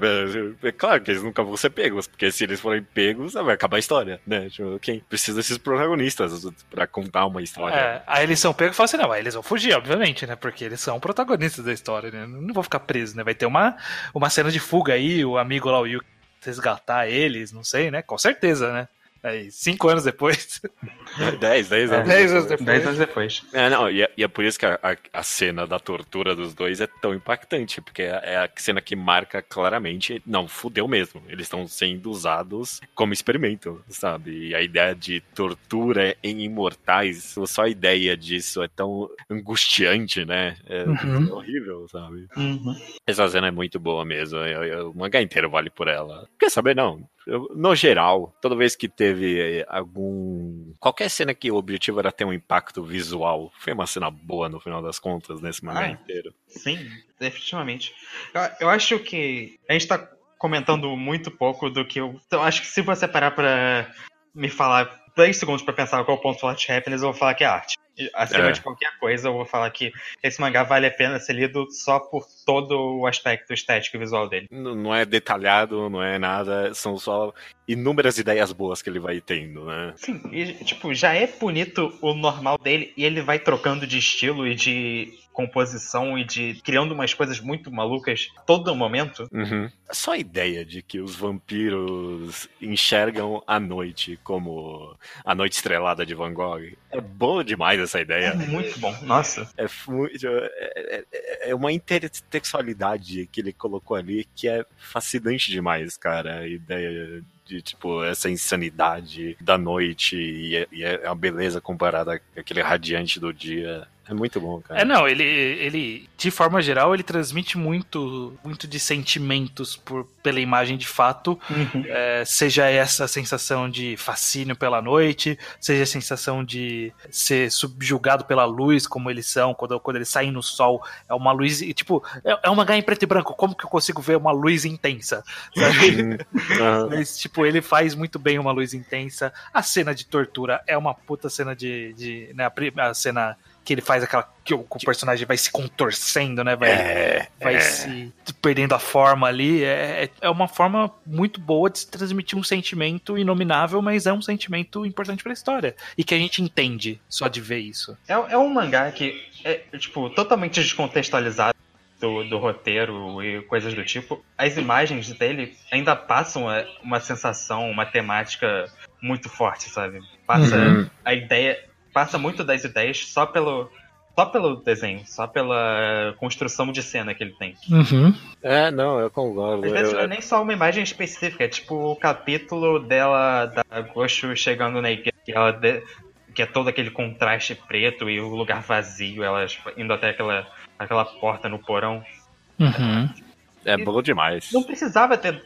é claro que eles nunca vão ser pegos, porque se eles forem pegos, vai acabar a história, né? Tipo, quem precisa desses protagonistas para contar uma história. É, aí eles são pegos e falam assim, não, aí eles vão fugir, obviamente, né? Porque eles são protagonistas da história, né? Não vão ficar presos, né? Vai ter uma, uma cena de fuga aí, o amigo lá, o Yu, resgatar eles, não sei, né? Com certeza, né? Aí, cinco anos depois. Dez, dez anos. Dez anos depois. Dez anos depois. É, não, e é, e é por isso que a, a, a, cena da tortura dos dois é tão impactante, porque é, é a cena que marca claramente, não, fudeu mesmo. Eles estão sendo usados como experimento, sabe? E a ideia de tortura em imortais, só a ideia disso é tão angustiante, né? É, uhum. é horrível, sabe? Uhum. Essa cena é muito boa mesmo. O mangá inteiro vale por ela. Quer saber? Não. Eu, no geral, toda vez que teve eh, algum. Qualquer cena que o objetivo era ter um impacto visual, foi uma cena boa no final das contas, nesse mangá ah, inteiro. Sim, definitivamente. Eu, eu, acho que a gente tá comentando muito pouco do que eu. Então, acho que se você parar pra me falar 10 segundos para pensar qual é o ponto forte de Happiness, eu vou falar que é arte. Acima é. de qualquer coisa, eu vou falar que esse mangá vale a pena ser lido só por todo o aspecto estético e visual dele. Não é detalhado, não é nada, são só inúmeras ideias boas que ele vai tendo, né? Sim, e, tipo, já é bonito o normal dele e ele vai trocando de estilo e de composição e de criando umas coisas muito malucas todo momento. Uhum. Só a ideia de que os vampiros enxergam a noite como a noite estrelada de Van Gogh é boa demais essa ideia. É muito bom, nossa. É, muito, é, é, é uma intertextualidade que ele colocou ali que é fascinante demais, cara. A ideia de, tipo, essa insanidade da noite e, é, e é a beleza comparada com aquele radiante do dia. É muito bom, cara. É, não, ele, ele, de forma geral, ele transmite muito, muito de sentimentos por, pela imagem de fato. Uhum. É, seja essa sensação de fascínio pela noite, seja a sensação de ser subjugado pela luz, como eles são, quando, quando eles saem no sol. É uma luz, tipo, é, é uma em preto e branco. Como que eu consigo ver uma luz intensa? Sabe? Uhum. Mas, tipo, ele faz muito bem uma luz intensa. A cena de tortura é uma puta cena de. de né, a cena que ele faz aquela que o, que o, personagem vai se contorcendo, né? Vai, é, vai é. se perdendo a forma ali. É, é, é uma forma muito boa de se transmitir um sentimento inominável, mas é um sentimento importante para a história. E que a gente entende só de ver isso. É, é um mangá que é, tipo, totalmente descontextualizado. Do, do, roteiro e coisas do tipo, as imagens dele ainda passam uma sensação, uma temática muito forte, sabe? Passa uhum. a ideia passa muito das ideias só pelo só pelo desenho, só pela construção de cena que ele tem. Uhum. É, não, eu concordo. Às vezes eu... não é nem só uma imagem específica, é tipo o capítulo dela, da Gosho chegando na igreja, que, ela de... que é todo aquele contraste preto e o lugar vazio, elas indo até aquela, aquela porta no porão. Uhum. É bom demais. Não precisava ter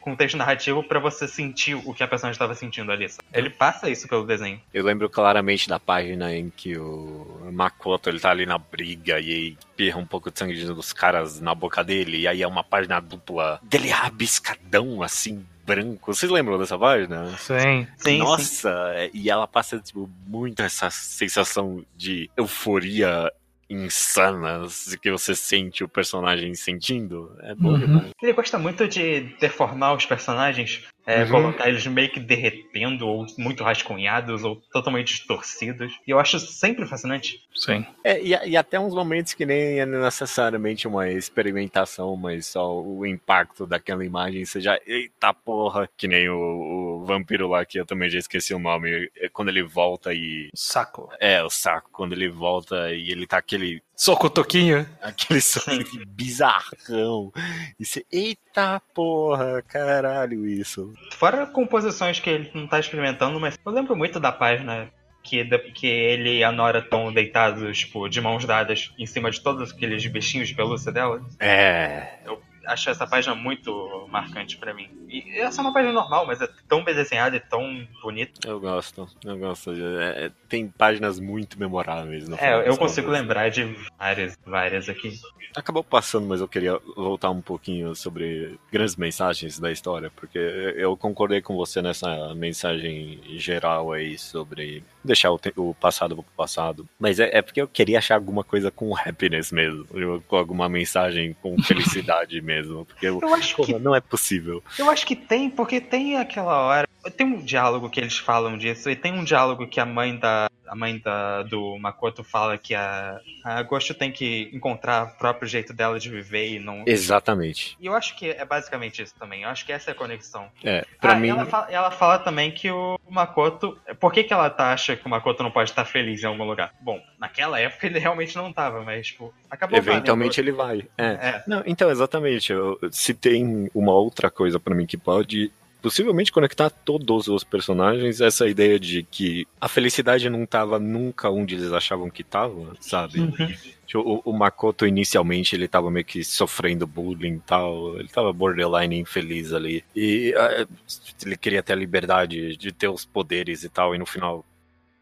contexto narrativo para você sentir o que a personagem estava sentindo ali. Ele passa isso pelo desenho. Eu lembro claramente da página em que o Makoto ele tá ali na briga e aí pirra um pouco de sangue dos caras na boca dele. E aí é uma página dupla dele rabiscadão assim branco. Vocês lembram dessa página? Sim. sim Nossa, sim. e ela passa tipo, muito essa sensação de euforia insanas que você sente o personagem sentindo. É bom uhum. Ele gosta muito de deformar os personagens É, Uhum. Colocar eles meio que derretendo, ou muito rascunhados, ou totalmente distorcidos. E eu acho sempre fascinante. Sim. É, e, e até uns momentos que nem é necessariamente uma experimentação, mas só o impacto daquela imagem seja, eita porra, que nem o, o vampiro lá, que eu também já esqueci o nome, é quando ele volta e. Saco. É, o saco, quando ele volta e ele tá aquele. Soco toquinho. Aquele sorriso bizarrão. E você, eita porra, caralho, isso. Fora composições que ele não tá experimentando, mas eu lembro muito da página que, que ele e a Nora estão deitados, tipo, de mãos dadas em cima de todos aqueles bichinhos de pelúcia dela. É. Eu acho essa página muito marcante pra mim. E essa é uma página normal, mas é tão bem desenhada e tão bonita. Eu gosto, eu gosto. É, é, tem páginas muito memoráveis. No É, eu consigo contas. lembrar de várias, várias aqui. Acabou passando, mas eu queria voltar um pouquinho sobre grandes mensagens da história, porque eu concordei com você nessa mensagem geral aí sobre deixar o, o passado pro passado. Mas é, é porque eu queria achar alguma coisa com happiness mesmo, com alguma mensagem com felicidade mesmo, porque eu, Eu acho que não é possível. Eu acho que tem, porque tem aquela hora. Tem um diálogo que eles falam disso, e tem um diálogo que a mãe da. A mãe da, do Makoto fala que a, a Gosho tem que encontrar o próprio jeito dela de viver e não. Exatamente. E eu acho que é basicamente isso também. Eu acho que essa é a conexão. É, pra Ah, mim. ela, fala, ela fala também que o Makoto. Por que, que ela tá, acha que o Makoto não pode estar feliz em algum lugar? Bom, naquela época ele realmente não tava, mas, tipo, acabou Eventualmente ele vai. É. É. Não, então, exatamente. eu- se tem uma outra coisa pra mim que pode possivelmente conectar todos os personagens, essa ideia de que a felicidade não tava nunca onde eles achavam que tava, sabe? Uhum. Tipo, O, o Makoto inicialmente ele tava meio que sofrendo bullying e tal, ele tava borderline infeliz ali. E ah, ele queria ter a liberdade de ter os poderes e tal, e no final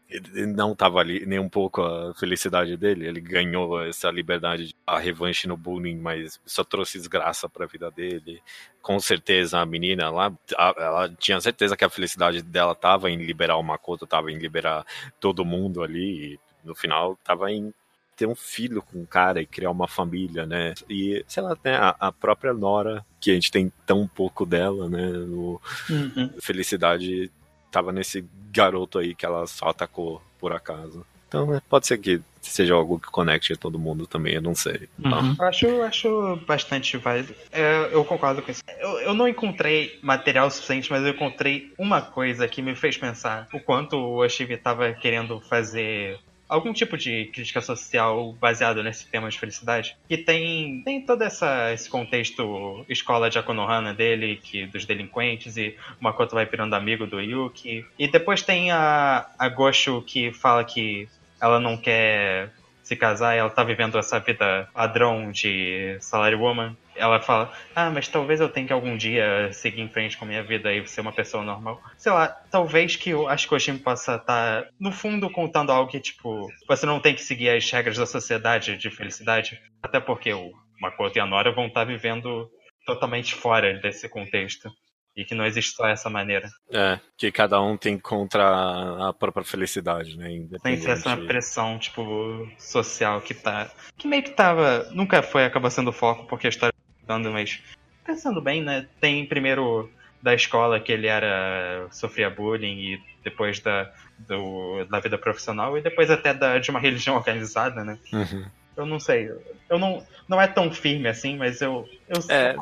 ele não tava ali nem um pouco a felicidade dele. Ele ganhou essa liberdade, a revanche no bullying, mas só trouxe desgraça pra vida dele. Com certeza a menina lá, a- ela tinha certeza que a felicidade dela tava em liberar o Makoto, tava em liberar todo mundo ali. E no final tava em ter um filho com o cara e criar uma família, né? E, sei lá, né, a, a própria Nora, que a gente tem tão pouco dela, né? No, Uhum. felicidade tava nesse garoto aí que ela só atacou por acaso. Então, né, pode ser que seja algo que conecte todo mundo também, eu não sei. Uhum. Eu acho, acho bastante válido. É, eu concordo com isso. Eu, eu não encontrei material suficiente, mas eu encontrei uma coisa que me fez pensar o quanto o Oshibi estava querendo fazer algum tipo de crítica social baseado nesse tema de felicidade. Que tem, tem todo essa, esse contexto escola de Akonohana dele, que, dos delinquentes, e Makoto vai virando amigo do Yuki. E depois tem a, a Gosho que fala que ela não quer se casar ela tá vivendo essa vida padrão de salarywoman. Ela fala, ah, mas talvez eu tenha que algum dia seguir em frente com a minha vida e ser uma pessoa normal. Sei lá, talvez que eu acho que o Oshimi possa estar, no fundo, contando algo que, tipo, você não tem que seguir as regras da sociedade de felicidade. Até porque o Makoto e a Nora vão estar vivendo totalmente fora desse contexto. E que não existe só essa maneira. É, que cada um tem contra a própria felicidade, né? Sem ser essa pressão, tipo, social que tá. Que meio que tava. Nunca foi, acaba sendo foco, porque a história dando, mas. Pensando bem, né? Tem primeiro da escola que ele era. sofria bullying e depois da, do, da vida profissional e depois até da, de uma religião organizada, né? Uhum. Eu não sei. Eu não. Não é tão firme assim, mas eu. eu É.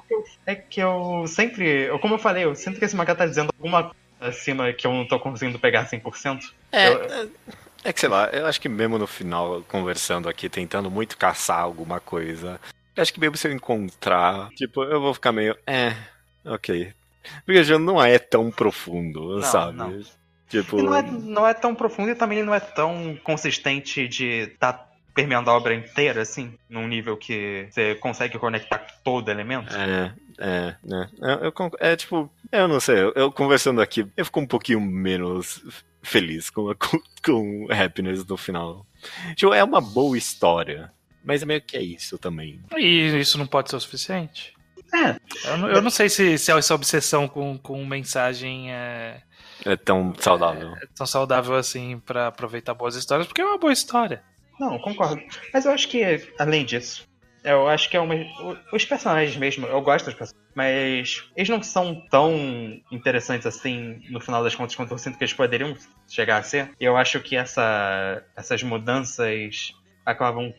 é que eu sempre. Eu, como eu falei, eu sinto que esse mangá tá dizendo alguma coisa acima que eu não tô conseguindo pegar 100%. É, Eu- é, é que sei lá, eu acho que mesmo no final, conversando aqui, tentando muito caçar alguma coisa, acho que mesmo se eu encontrar, tipo, eu vou ficar meio, é, ok. Porque não é tão profundo, Não, sabe? não. Tipo, não é, não é tão profundo e também não é tão consistente de estar permeando a obra inteira, assim, num nível que você consegue conectar todo elemento. É, é, né? Eu, eu é tipo, eu não sei, eu, eu conversando aqui, eu fico um pouquinho menos feliz com, com, com happiness no final. Tipo, é uma boa história, mas meio que é isso também. E isso não pode ser o suficiente? É. Eu não, eu não sei se, se essa obsessão com, com mensagem é, É tão saudável. é tão saudável assim pra aproveitar boas histórias, porque é uma boa história. Não, concordo. Mas eu acho que, além disso, eu acho que é uma. Os personagens mesmo, eu gosto dos personagens, mas eles não são tão interessantes assim, no final das contas, quanto eu sinto que eles poderiam chegar a ser. E eu acho que essa, essas mudanças acabam.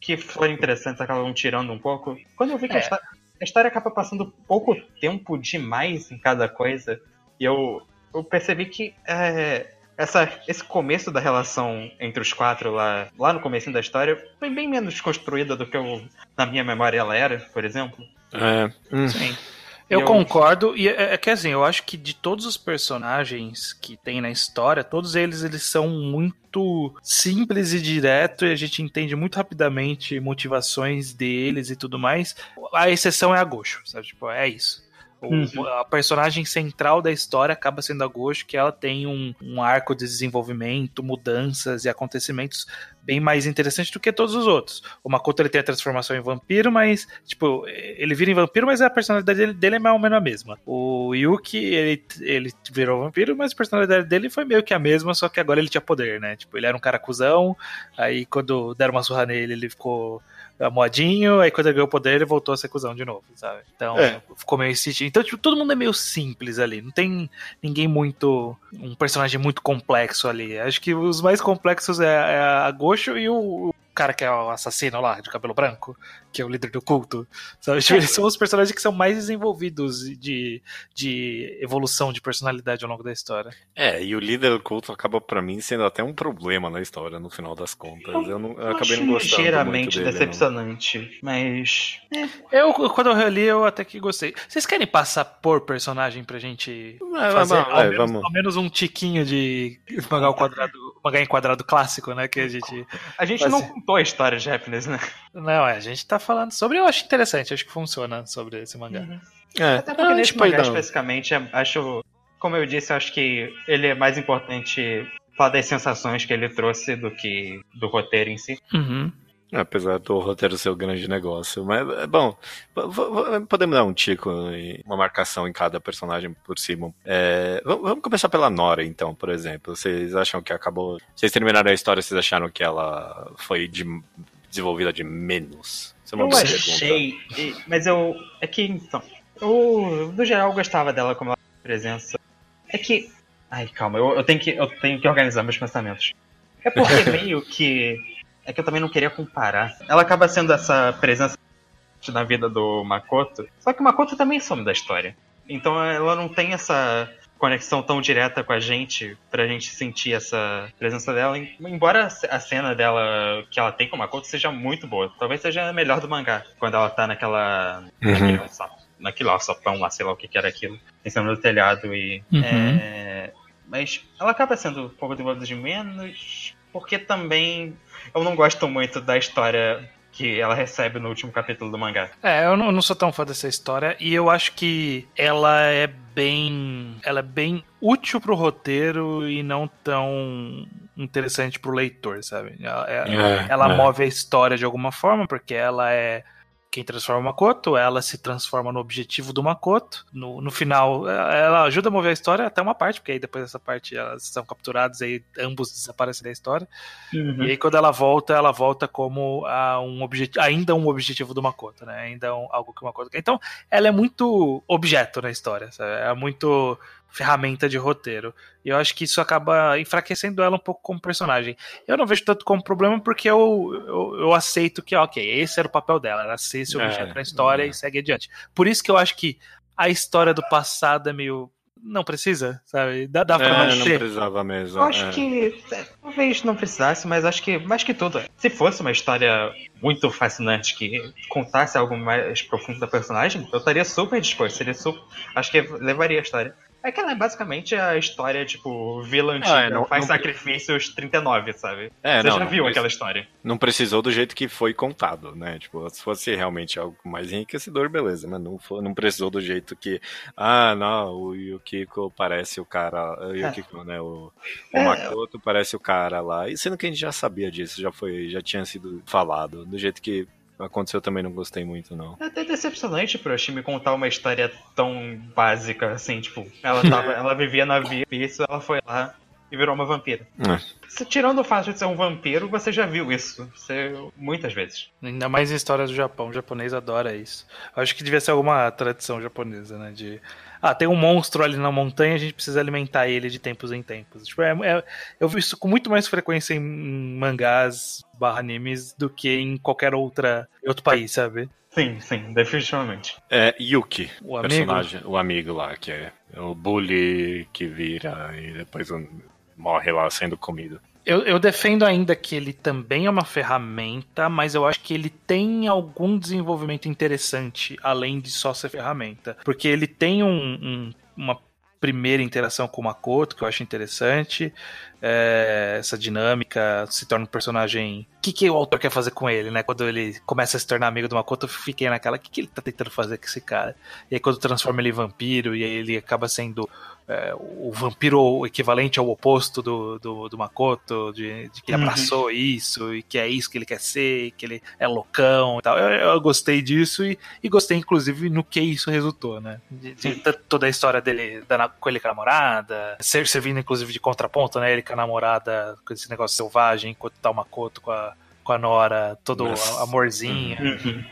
Que foram interessantes acabam tirando um pouco. Quando eu vi que é. a, história, a história acaba passando pouco tempo demais em cada coisa, e eu, eu percebi que. É, essa, esse começo da relação entre os quatro lá, lá no começo da história foi bem menos construída do que eu, na minha memória ela era, por exemplo. É. Hum. Sim. Eu, concordo, e é, é, que assim, eu acho que de todos os personagens que tem na história, todos eles eles são muito simples e direto, e a gente entende muito rapidamente motivações deles e tudo mais. A exceção é a Gosho, sabe? Tipo, é isso. Uhum. A personagem central da história acaba sendo a Ghost, que ela tem um, um, arco de desenvolvimento, mudanças e acontecimentos bem mais interessante do que todos os outros. O Makoto ele tem a transformação em vampiro, mas, tipo, ele vira em vampiro, mas a personalidade dele, dele é mais ou menos a mesma. O Yuki, ele, ele virou vampiro, mas a personalidade dele foi meio que a mesma, só que agora ele tinha poder, né? Tipo, ele era um cara cuzão, aí quando deram uma surra nele, ele ficou modinho, aí quando ele ganhou o poder, ele voltou a ser cuzão de novo, sabe? Então, é. ficou meio instintivo. Então, tipo, todo mundo é meio simples ali. Não tem ninguém muito. um personagem muito complexo ali. Acho que os mais complexos é, é a Gosho e o, cara que é o assassino lá, de cabelo branco, que é o líder do culto. Sabe? Tipo, eles são os personagens que são mais desenvolvidos de, de evolução de personalidade ao longo da história. É, e o líder do culto acaba para mim sendo até um problema na história, no final das contas. Eu, não, eu acabei não gostando ligeiramente muito dele, decepcionante, não. mas... É. Eu, quando eu reli, eu até que gostei. Vocês querem passar por personagem pra gente é, fazer vamos, ao, é, menos, vamos. ao, menos, um tiquinho de mangá ao quadrado, mangá em quadrado clássico, né, que a gente... A gente não contou a história de Happiness, né? Não, é, a gente tá falando sobre. Eu acho interessante, acho que funciona sobre esse mangá. Uhum. É, Até porque ah, nesse mangá não. especificamente, acho. Como eu disse, acho que ele é mais importante falar das sensações que ele trouxe do que do roteiro em si. Uhum. Apesar do roteiro ser o grande negócio. Mas, é, bom, podemos dar um tico e uma marcação em cada personagem por cima. É, vamos começar pela Nora, então, por exemplo. Vocês acham que acabou. Vocês terminaram a história, vocês acharam que ela foi de, desenvolvida de menos? É eu achei, mas eu. É que, então. Eu, no geral, gostava dela como presença. É que. Ai, calma, eu, eu, tenho que, eu tenho que organizar meus pensamentos. É porque meio que é que eu também não queria comparar. Ela acaba sendo essa presença na vida do Makoto, só que o Makoto também some da história. Então ela não tem essa conexão tão direta com a gente pra gente sentir essa presença dela. Embora a cena dela que ela tem com o Makoto seja muito boa, talvez seja a melhor do mangá, quando ela tá naquela. Uhum. naquele, naquele alçapão lá, sei lá o que, que era aquilo, em cima do telhado e. Uhum. É... Mas ela acaba sendo um pouco de menos, porque também eu não gosto muito da história que ela recebe no último capítulo do mangá. É, eu não, não, sou tão fã dessa história e eu acho que ela é bem, ela é bem útil pro roteiro e não tão interessante pro leitor, sabe? Ela, é, é, ela é. move a história de alguma forma porque ela é quem transforma o Makoto, ela se transforma no objetivo do Makoto. No, no final, ela ajuda a mover a história até uma parte, porque aí depois dessa parte elas são capturados e ambos desaparecem da história. Uhum. E aí quando ela volta, ela volta como a um objetivo, ainda um objetivo do Makoto, né? Ainda um, algo que o Makoto quer. Então, ela é muito objeto na história, sabe? É muito ferramenta de roteiro. E eu acho que isso acaba enfraquecendo ela um pouco como personagem. Eu não vejo tanto como problema porque eu, eu, eu aceito que, ok, esse era o papel dela, era ser esse objeto é, na história é. e segue adiante. Por isso que eu acho que a história do passado é meio. Não precisa, sabe? Dá, dá pra é, não precisava mesmo. Eu acho é. que. É, talvez não precisasse, mas acho que, mais que tudo, se fosse uma história muito fascinante que contasse algo mais profundo da personagem, eu estaria super disposto. Seria super. Acho que levaria a história. É que ela é basicamente a história, tipo, vilã antiga, ah, é, não, faz não... sacrifícios 39, sabe? É, Você não, já viu aquela história. Não precisou do jeito que foi contado, né? Tipo, se fosse realmente algo mais enriquecedor, beleza, mas não, foi, não precisou do jeito que, ah, não, o Yukiko parece o cara, o é. Yukiko, é. né? O, o é, Makoto parece o cara lá, e sendo que a gente já sabia disso, já foi, já tinha sido falado, do jeito que aconteceu também não gostei muito, não. É até decepcionante pro Oshimi contar uma história tão básica, assim, tipo, ela tava, ela vivia na vida, isso ela foi lá e virou uma vampira. Se, tirando o fato de ser um vampiro, você já viu isso você, muitas vezes. Ainda mais em história do Japão. O japonês adora isso. Acho que devia ser alguma tradição japonesa, né? De ah, tem um monstro ali na montanha, a gente precisa alimentar ele de tempos em tempos. Tipo, é, é, eu vi isso com muito mais frequência em mangás barra animes do que em qualquer outra outro país, sabe? Sim, sim, definitivamente. É Yuki, o personagem, amigo? o amigo lá, que é o bully que vira e depois morre lá sendo comido. Eu, eu, defendo ainda que ele também é uma ferramenta, mas eu acho que ele tem algum desenvolvimento interessante além de só ser ferramenta. Porque ele tem um, um, uma primeira interação com o Makoto, que eu acho interessante. É, essa dinâmica se torna um personagem. O que, que o autor quer fazer com ele, né? Quando ele começa a se tornar amigo do Makoto, eu fiquei naquela. O que, que ele tá tentando fazer com esse cara? E aí, quando transforma ele em vampiro, e aí ele acaba sendo é, o vampiro equivalente ao oposto do, do, do Makoto, de, de que ele uhum. abraçou isso e que é isso que ele quer ser, que ele é loucão e tal. Eu, eu gostei disso e, e, gostei, inclusive, no que isso resultou, né? De, de toda a história dele da, com ele com a namorada, ser, servindo, inclusive, de contraponto, né? Ele com a namorada, com esse negócio selvagem, enquanto tá o Makoto com a, com a Nora, todo Nossa. amorzinho. Uhum.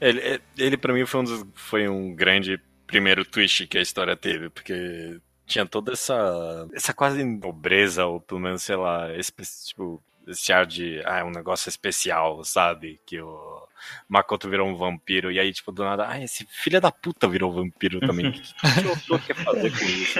Ele, ele para mim foi um, dos, foi um grande primeiro twist que a história teve, porque tinha toda essa essa quase nobreza, ou pelo menos, sei lá, esse, tipo, esse ar de, ah, é um negócio especial, sabe? Que o Makoto virou um vampiro, e aí, tipo, do nada, ah, esse filho da puta virou vampiro também. O que, que o quer fazer com isso?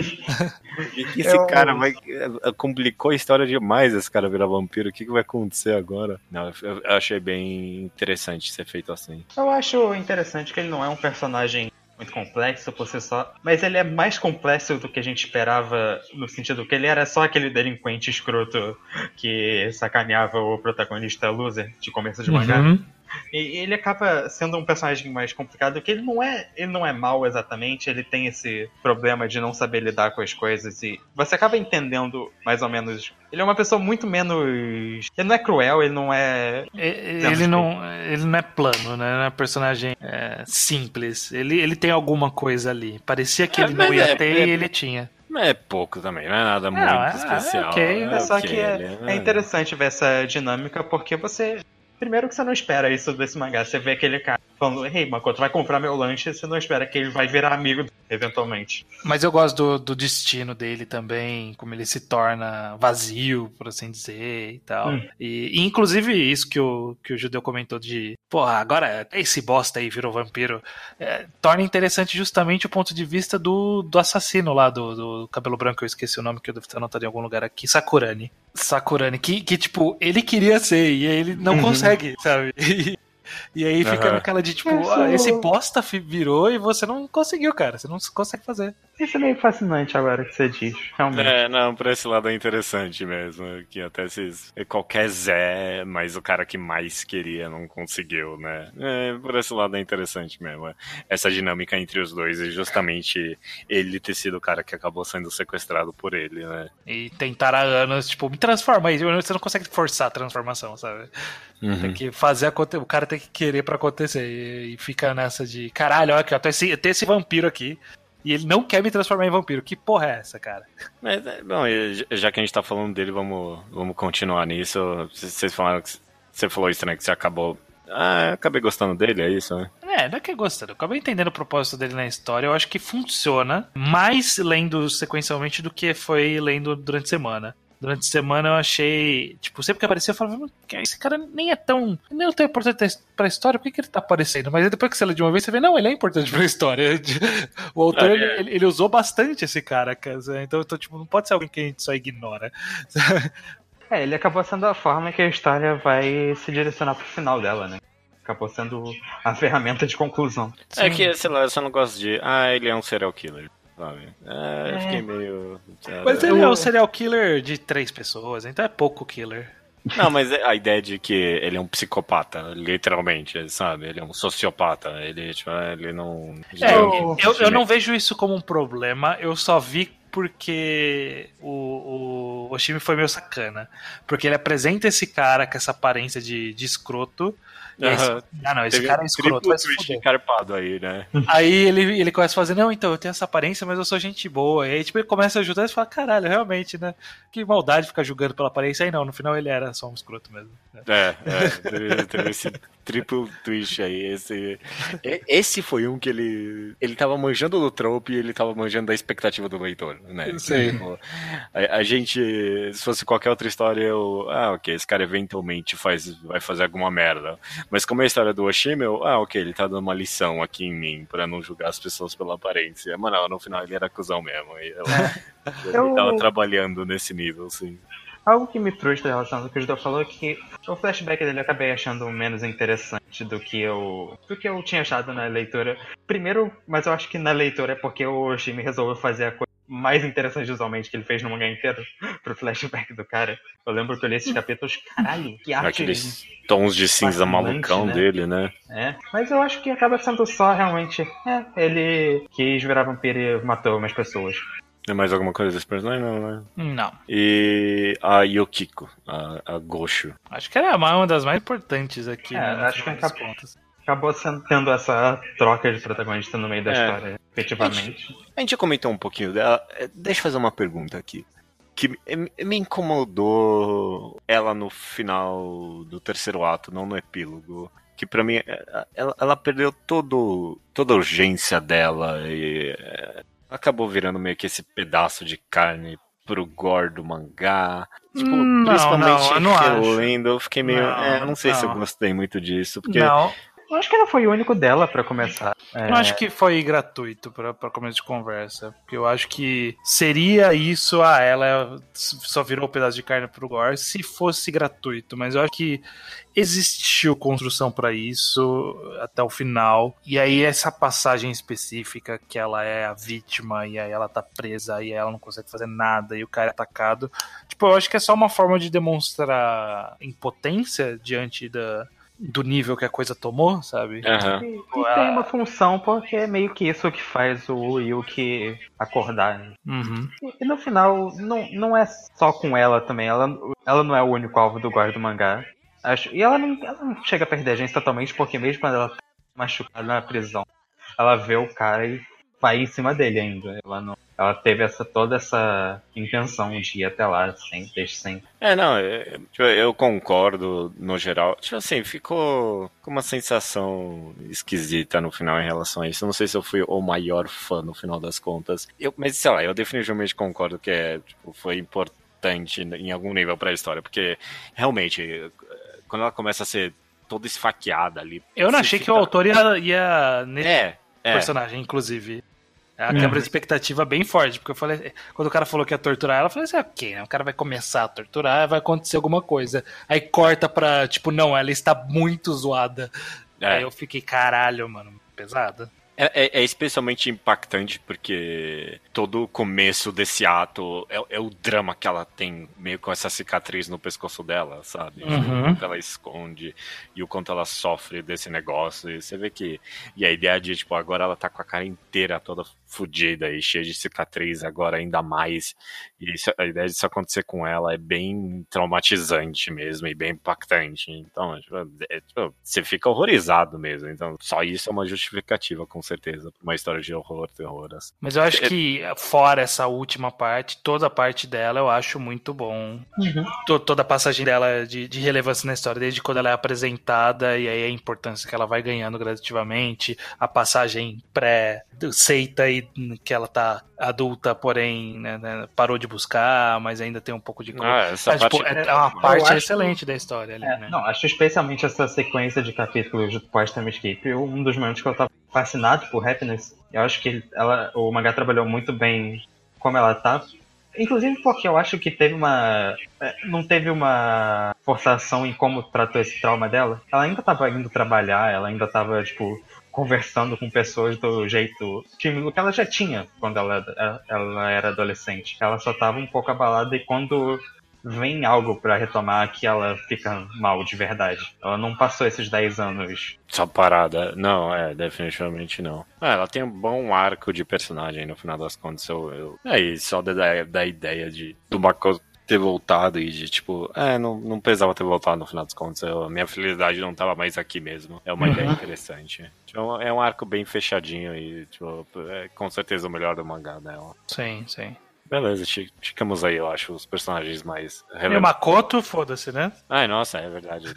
E que esse Eu... cara vai. Eh, complicou a história demais esse cara virar vampiro. O que, que vai acontecer agora? Não, eu achei bem interessante ser feito assim. Eu acho interessante que ele não é um personagem muito complexo por si só, mas ele é mais complexo do que a gente esperava, no sentido que ele era só aquele delinquente escroto que sacaneava o protagonista loser de começo de mangá. Uhum. E ele acaba sendo um personagem mais complicado, que ele não é, ele não é mal exatamente, ele tem esse problema de não saber lidar com as coisas e você acaba entendendo mais ou menos. Ele é uma pessoa muito menos, ele não é cruel, ele não é ele não, ele não é plano, né? Não é um personagem é, simples. Ele, ele tem alguma coisa ali. Parecia que é, ele não ia é, ter é, e ele tinha. É pouco também, não é nada não, muito é, especial. Okay, é, só okay, que é, é interessante ver essa dinâmica porque você Primeiro que você não espera isso desse mangá. Você vê aquele cara falando, hey, Makoto, vai comprar meu lanche, você não espera que ele vai virar amigo eventualmente. Mas eu gosto do, do destino dele também, como ele se torna vazio, por assim dizer, e tal. Hum. E, e, inclusive isso que o, que o Judeu comentou de, porra, agora esse bosta aí virou vampiro, é, torna interessante justamente o ponto de vista do, do assassino lá, do, do cabelo branco, eu esqueci o nome que eu devo ter anotado em algum lugar aqui, Sakurani. Sakurani, que, que tipo, ele queria ser e ele não uhum. consegue, sabe? E aí fica uhum. naquela de tipo, ah, esse bosta virou e você não conseguiu, cara. Você não consegue fazer. Isso é meio fascinante agora que você diz, realmente. É, não, por esse lado é interessante mesmo. Que até esses. Qualquer Zé, mas o cara que mais queria não conseguiu, né? É, por esse lado é interessante mesmo. Essa dinâmica entre os dois e justamente ele ter sido o cara que acabou sendo sequestrado por ele, né? E tentar há anos, tipo, me transforma aí. Você não consegue forçar a transformação, sabe? Uhum. Tem que fazer acontecer. O cara tem que querer para acontecer. E, e, fica nessa de caralho, olha aqui, ó, tem esse, tem esse vampiro aqui. E ele não quer me transformar em vampiro. Que porra é essa, cara? Mas, é, bom, já que a gente tá falando dele, vamos, vamos continuar nisso. Vocês falaram que. Você falou isso, né? Que você acabou. Ah, acabei gostando dele, é isso, né? É, não é que é gostando. Eu acabei entendendo o propósito dele na história. Eu acho que funciona mais lendo sequencialmente do que foi lendo durante a semana durante a semana eu achei. Tipo, sempre que aparecia, eu falava, esse cara nem é tão. nem é tão importante pra história, por que, que ele tá aparecendo? Mas aí depois que você lê de uma vez, você vê, não, ele é importante pra história. O autor, ah, é. ele, ele, usou bastante esse cara, cara. Então, então, tipo, não pode ser alguém que a gente só ignora. É, ele acabou sendo a forma que a história vai se direcionar pro final dela, né? Acabou sendo a ferramenta de conclusão. É Sim. que, sei lá, eu só não gosto de. Ah, ele é um serial killer sabe? É, eu fiquei é. meio. Mas ele é um serial killer de três pessoas, então é pouco killer. Não, mas é a ideia de que ele é um psicopata, literalmente, sabe? Ele é um sociopata, ele, tipo, ele não. É, eu, eu, eu não vejo isso como um problema, eu só vi porque o, o o Oshimi foi meio sacana. Porque ele apresenta esse cara com essa aparência de, de escroto. Aham. ah, não, esse Teve cara é um escroto. Vai se encarpado aí, né? Aí ele, ele começa a fazer, não, então eu tenho essa aparência, mas eu sou gente boa. E aí, tipo, ele começa a ajudar e fala, caralho, realmente, né? Que maldade ficar julgando pela aparência. Aí não, no final ele era só um escroto mesmo. É, é, teve, teve esse triplo twist aí. Esse, esse foi um que ele. Ele tava manjando do trope e ele tava manjando da expectativa do leitor, né? Sim. Tipo, a, a gente, se fosse qualquer outra história, eu. Ah, ok, esse cara eventualmente faz, vai fazer alguma merda. Mas como é a história do Oshimi, eu. Ah, ok, ele tá dando uma lição aqui em mim pra não julgar as pessoas pela aparência. Mas não, no final ele era cuzão mesmo. E eu, ele Eu- tava trabalhando nesse nível, sim. Algo que me frustra em relação ao que o Judeu falou é que o flashback dele eu acabei achando menos interessante do que eu do que eu tinha achado na leitura. Primeiro, mas eu acho que na leitura é porque o Oshimi resolveu fazer a coisa mais interessante visualmente que ele fez no mangá inteiro pro flashback do cara. Eu lembro que eu li esses capítulos, caralho, que arte Aqueles tons de cinza malucão né? dele, né? é. Mas eu acho que acaba sendo só realmente, é, ele quis virar vampiro e matou umas pessoas. Tem mais alguma coisa desse personagem? Não, né? Não. E a Yukiko, a, a Gosho. Acho que era uma das mais importantes aqui, É, né? acho que acabou. Acabou sendo, tendo essa troca de protagonista no meio da É. história, efetivamente. A gente já comentou um pouquinho dela. É, Deixa eu fazer uma pergunta aqui. Que me- me incomodou ela no final do terceiro ato, não no epílogo. Que pra mim, é, ela, ela perdeu todo, toda a urgência dela e é, acabou virando meio que esse pedaço de carne pro gore do mangá. Tipo, não, principalmente não, eu não relendo, eu fiquei meio. Não, é, eu não sei se eu não. gostei muito disso, porque. Não, Eu acho que não foi o único dela pra começar. É, eu acho que foi gratuito pra começo de conversa. Porque eu acho que seria isso, ah, ela só virou um pedaço de carne pro gore se fosse gratuito. Mas eu acho que existiu construção pra isso até o final. E aí essa passagem específica que ela é a vítima e aí ela tá presa e ela não consegue fazer nada e o cara é atacado. Tipo, eu acho que é só uma forma de demonstrar impotência diante da, do nível que a coisa tomou, sabe? Aham. E, e tem uma função, porque é meio que isso que faz o Yuki acordar. né? Uhum. E, e no final, não, não é só com ela também. Ela, ela não é o único alvo do guarda do mangá. Acho, e ela não, ela não chega a perder a gente totalmente, porque mesmo quando ela tá machucada na prisão, ela vê o cara e vai em cima dele ainda. Ela não. Ela teve essa, toda essa intenção de ir até lá, sempre, desde sempre. É, não, é, tipo, eu concordo no geral. Tipo assim, ficou com uma sensação esquisita no final em relação a isso. Eu não sei se eu fui o maior fã no final das contas. Eu, mas sei lá, eu definitivamente concordo que é, tipo, foi importante em algum nível pra história, porque realmente, quando ela começa a ser toda esfaqueada ali. Eu não achei que fica- o autor ia, ia nesse É, é. personagem, inclusive. A quebra de expectativa bem forte, porque eu falei, quando o cara falou que ia torturar ela, eu falei assim, ok, né? O cara vai começar a torturar, vai acontecer alguma coisa. Aí corta pra, tipo, não, ela está muito zoada. É. Aí eu fiquei, caralho, mano, pesada. É, é- é especialmente impactante porque todo o começo desse ato é, é o drama que ela tem, meio com essa cicatriz no pescoço dela, sabe? Uhum. O que ela esconde e o quanto ela sofre desse negócio. E você vê que. E a ideia de, tipo, agora ela tá com a cara inteira toda fodida e cheia de cicatriz, agora ainda mais. E isso- a ideia disso acontecer com ela é bem traumatizante mesmo e bem impactante. Então, tipo, é- tipo, você fica horrorizado mesmo. Então, só isso é uma justificativa, com certeza, pra uma história de horror, terror. assim. Mas eu acho que, fora essa última parte, toda a parte dela eu acho muito bom. To- Toda a passagem dela de, de relevância na história, desde quando ela é apresentada e aí a importância que ela vai ganhando gradativamente, a passagem pré-seita e que ela tá adulta, porém né, né, parou de buscar, mas ainda tem um pouco de. Ah, essa É, tipo, parte. é uma parte acho- excelente da história ali, É, né? Não, acho especialmente essa sequência de capítulos do pós-time skip um dos momentos que eu tava fascinado por Happiness. Eu acho que ela, o mangá trabalhou muito bem como ela tá. Inclusive porque eu acho que teve uma. é, Não teve uma forçação em como tratou esse trauma dela. Ela ainda tava indo trabalhar, ela ainda tava, tipo, conversando com pessoas do jeito tímido que ela já tinha quando ela, ela era adolescente. Ela só tava um pouco abalada e quando vem algo pra retomar que ela fica mal de verdade. Ela não passou esses 10 anos. Só parada. Não, é, definitivamente não. Ah, ela tem um bom arco de personagem no final das contas. Eu, eu... É, e só da, da ideia de, do Makoto ter voltado e de tipo, é, não, não precisava ter voltado no final dos contos. Eu, minha felicidade não tava mais aqui mesmo. É uma uhum. ideia interessante. Tipo, é um arco bem fechadinho e, tipo, é com certeza o melhor do mangá dela. Sim, sim. Beleza, ficamos aí, eu acho, os personagens mais relevantes. E o Makoto, foda-se, né? Ai, nossa, é verdade.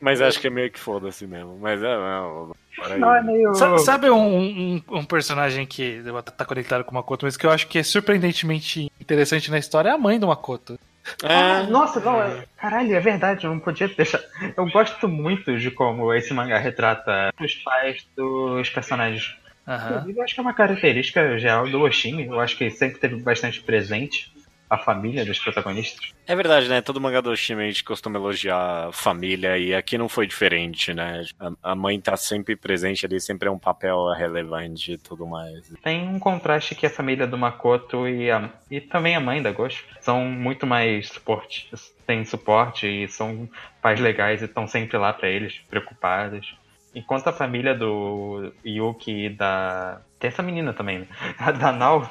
Mas acho que é meio que foda-se mesmo. Mas é, não, não, é meio... Sabe um, um, um, personagem que tá conectado com o Makoto, mas que eu acho que é surpreendentemente interessante na história é a mãe do Makoto. É... Ah, nossa, não, é... caralho, é verdade, eu não podia deixar. Eu gosto muito de como esse mangá retrata os pais dos personagens Uhum. Eu acho que é uma característica geral do Oshimi. Eu acho que sempre teve bastante presente a família dos protagonistas. É verdade, né? Todo mangá do Oshimi a gente costuma elogiar a família e aqui não foi diferente, né? A, mãe tá sempre presente ali, sempre é um papel relevante e tudo mais. Tem um contraste que a família do Makoto e, a, e também a mãe da Ghost são muito mais suporte. Tem suporte e são pais legais e estão sempre lá para eles, preocupados. Enquanto a família do Yuki e da. Tem essa menina também, né? A da Nau.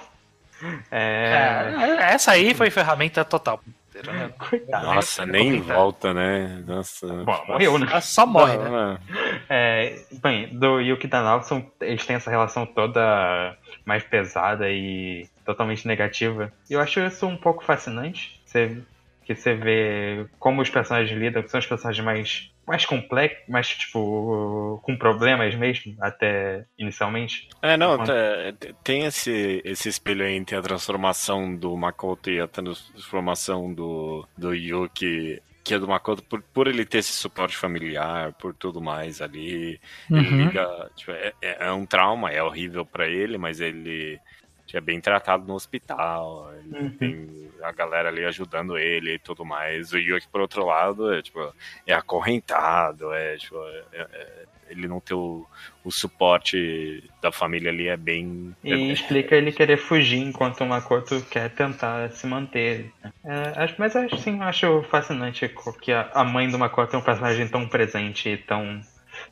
É... é... essa aí foi ferramenta total. Coitado, Nossa, nem comentar. volta, né? Nossa. Bom, morreu, né? Só morre, né? É, bem, do Yuki e da Nau, são, eles têm essa relação toda mais pesada e totalmente negativa. E eu acho isso um pouco fascinante. Você, que você vê como os personagens lidam, que são os personagens mais mais complexo, mais tipo com problemas mesmo, até inicialmente. É, não, Enquanto... tem esse, esse espelho entre a transformação do Makoto e a transformação do, do Yuki que é do Makoto por, por ele ter esse suporte familiar, por tudo mais ali. Uhum. Ele liga, tipo, é, é, é, um trauma, é horrível para ele, mas ele é bem tratado no hospital. Uhum. Tem a galera ali ajudando ele e tudo mais. O Yuki, por outro lado, é, tipo, é acorrentado, é, tipo, é, é, ele não ter o, o, suporte da família ali é bem. E é, explica ele querer fugir enquanto o Makoto quer tentar se manter. É, mas assim, acho fascinante que a mãe do Makoto é um personagem tão presente e tão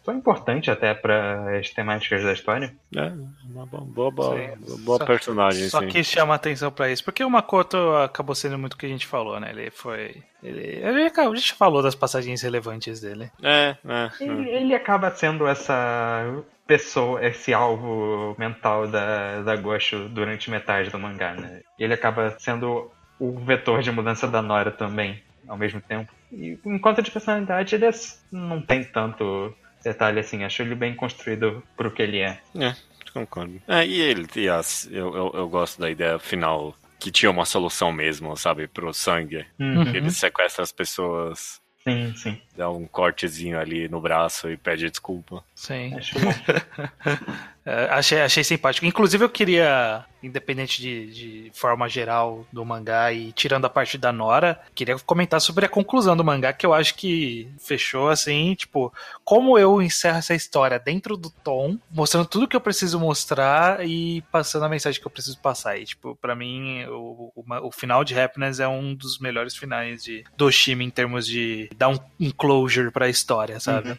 tão importante até para as temáticas da história. É, uma boa, boa, sim, boa só, personagem. Só sim. que chama atenção para isso, porque o Makoto acabou sendo muito o que a gente falou, né? Ele foi. Ele, a gente falou das passagens relevantes dele. É, é. Ele, ele acaba sendo essa pessoa, esse alvo mental da, da Gosho durante metade do mangá, né? Ele acaba sendo o vetor de mudança da Nora também, ao mesmo tempo. E enquanto de personalidade, ele é não tem tanto detalhe assim. Acho ele bem construído pro que ele é. É, concordo. É, e ele, e as, eu, eu, eu gosto da ideia final que tinha uma solução mesmo, sabe, pro sangue. Uhum. Ele sequestra as pessoas. Sim, sim. Dá um cortezinho ali no braço e pede desculpa. Sim. Acho é, achei, achei simpático. Inclusive, eu queria independente de, de, forma geral do mangá e tirando a parte da Nora, queria comentar sobre a conclusão do mangá, que eu acho que fechou assim, tipo, como eu encerro essa história dentro do tom, mostrando tudo que eu preciso mostrar e passando a mensagem que eu preciso passar. E, tipo, pra mim, o, o, o final de Happiness é um dos melhores finais de Doshimi em termos de dar um, um closure pra história, sabe? Uhum.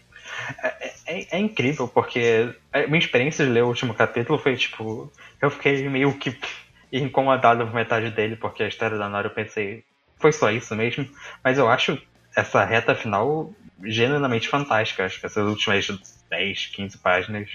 É, é, é, incrível, porque a minha experiência de ler o último capítulo foi tipo. Eu fiquei meio que incomodado por metade dele, porque a história da Nora eu pensei. Foi só isso mesmo. Mas eu acho essa reta final genuinamente fantástica. Acho que essas últimas 10, 15 páginas.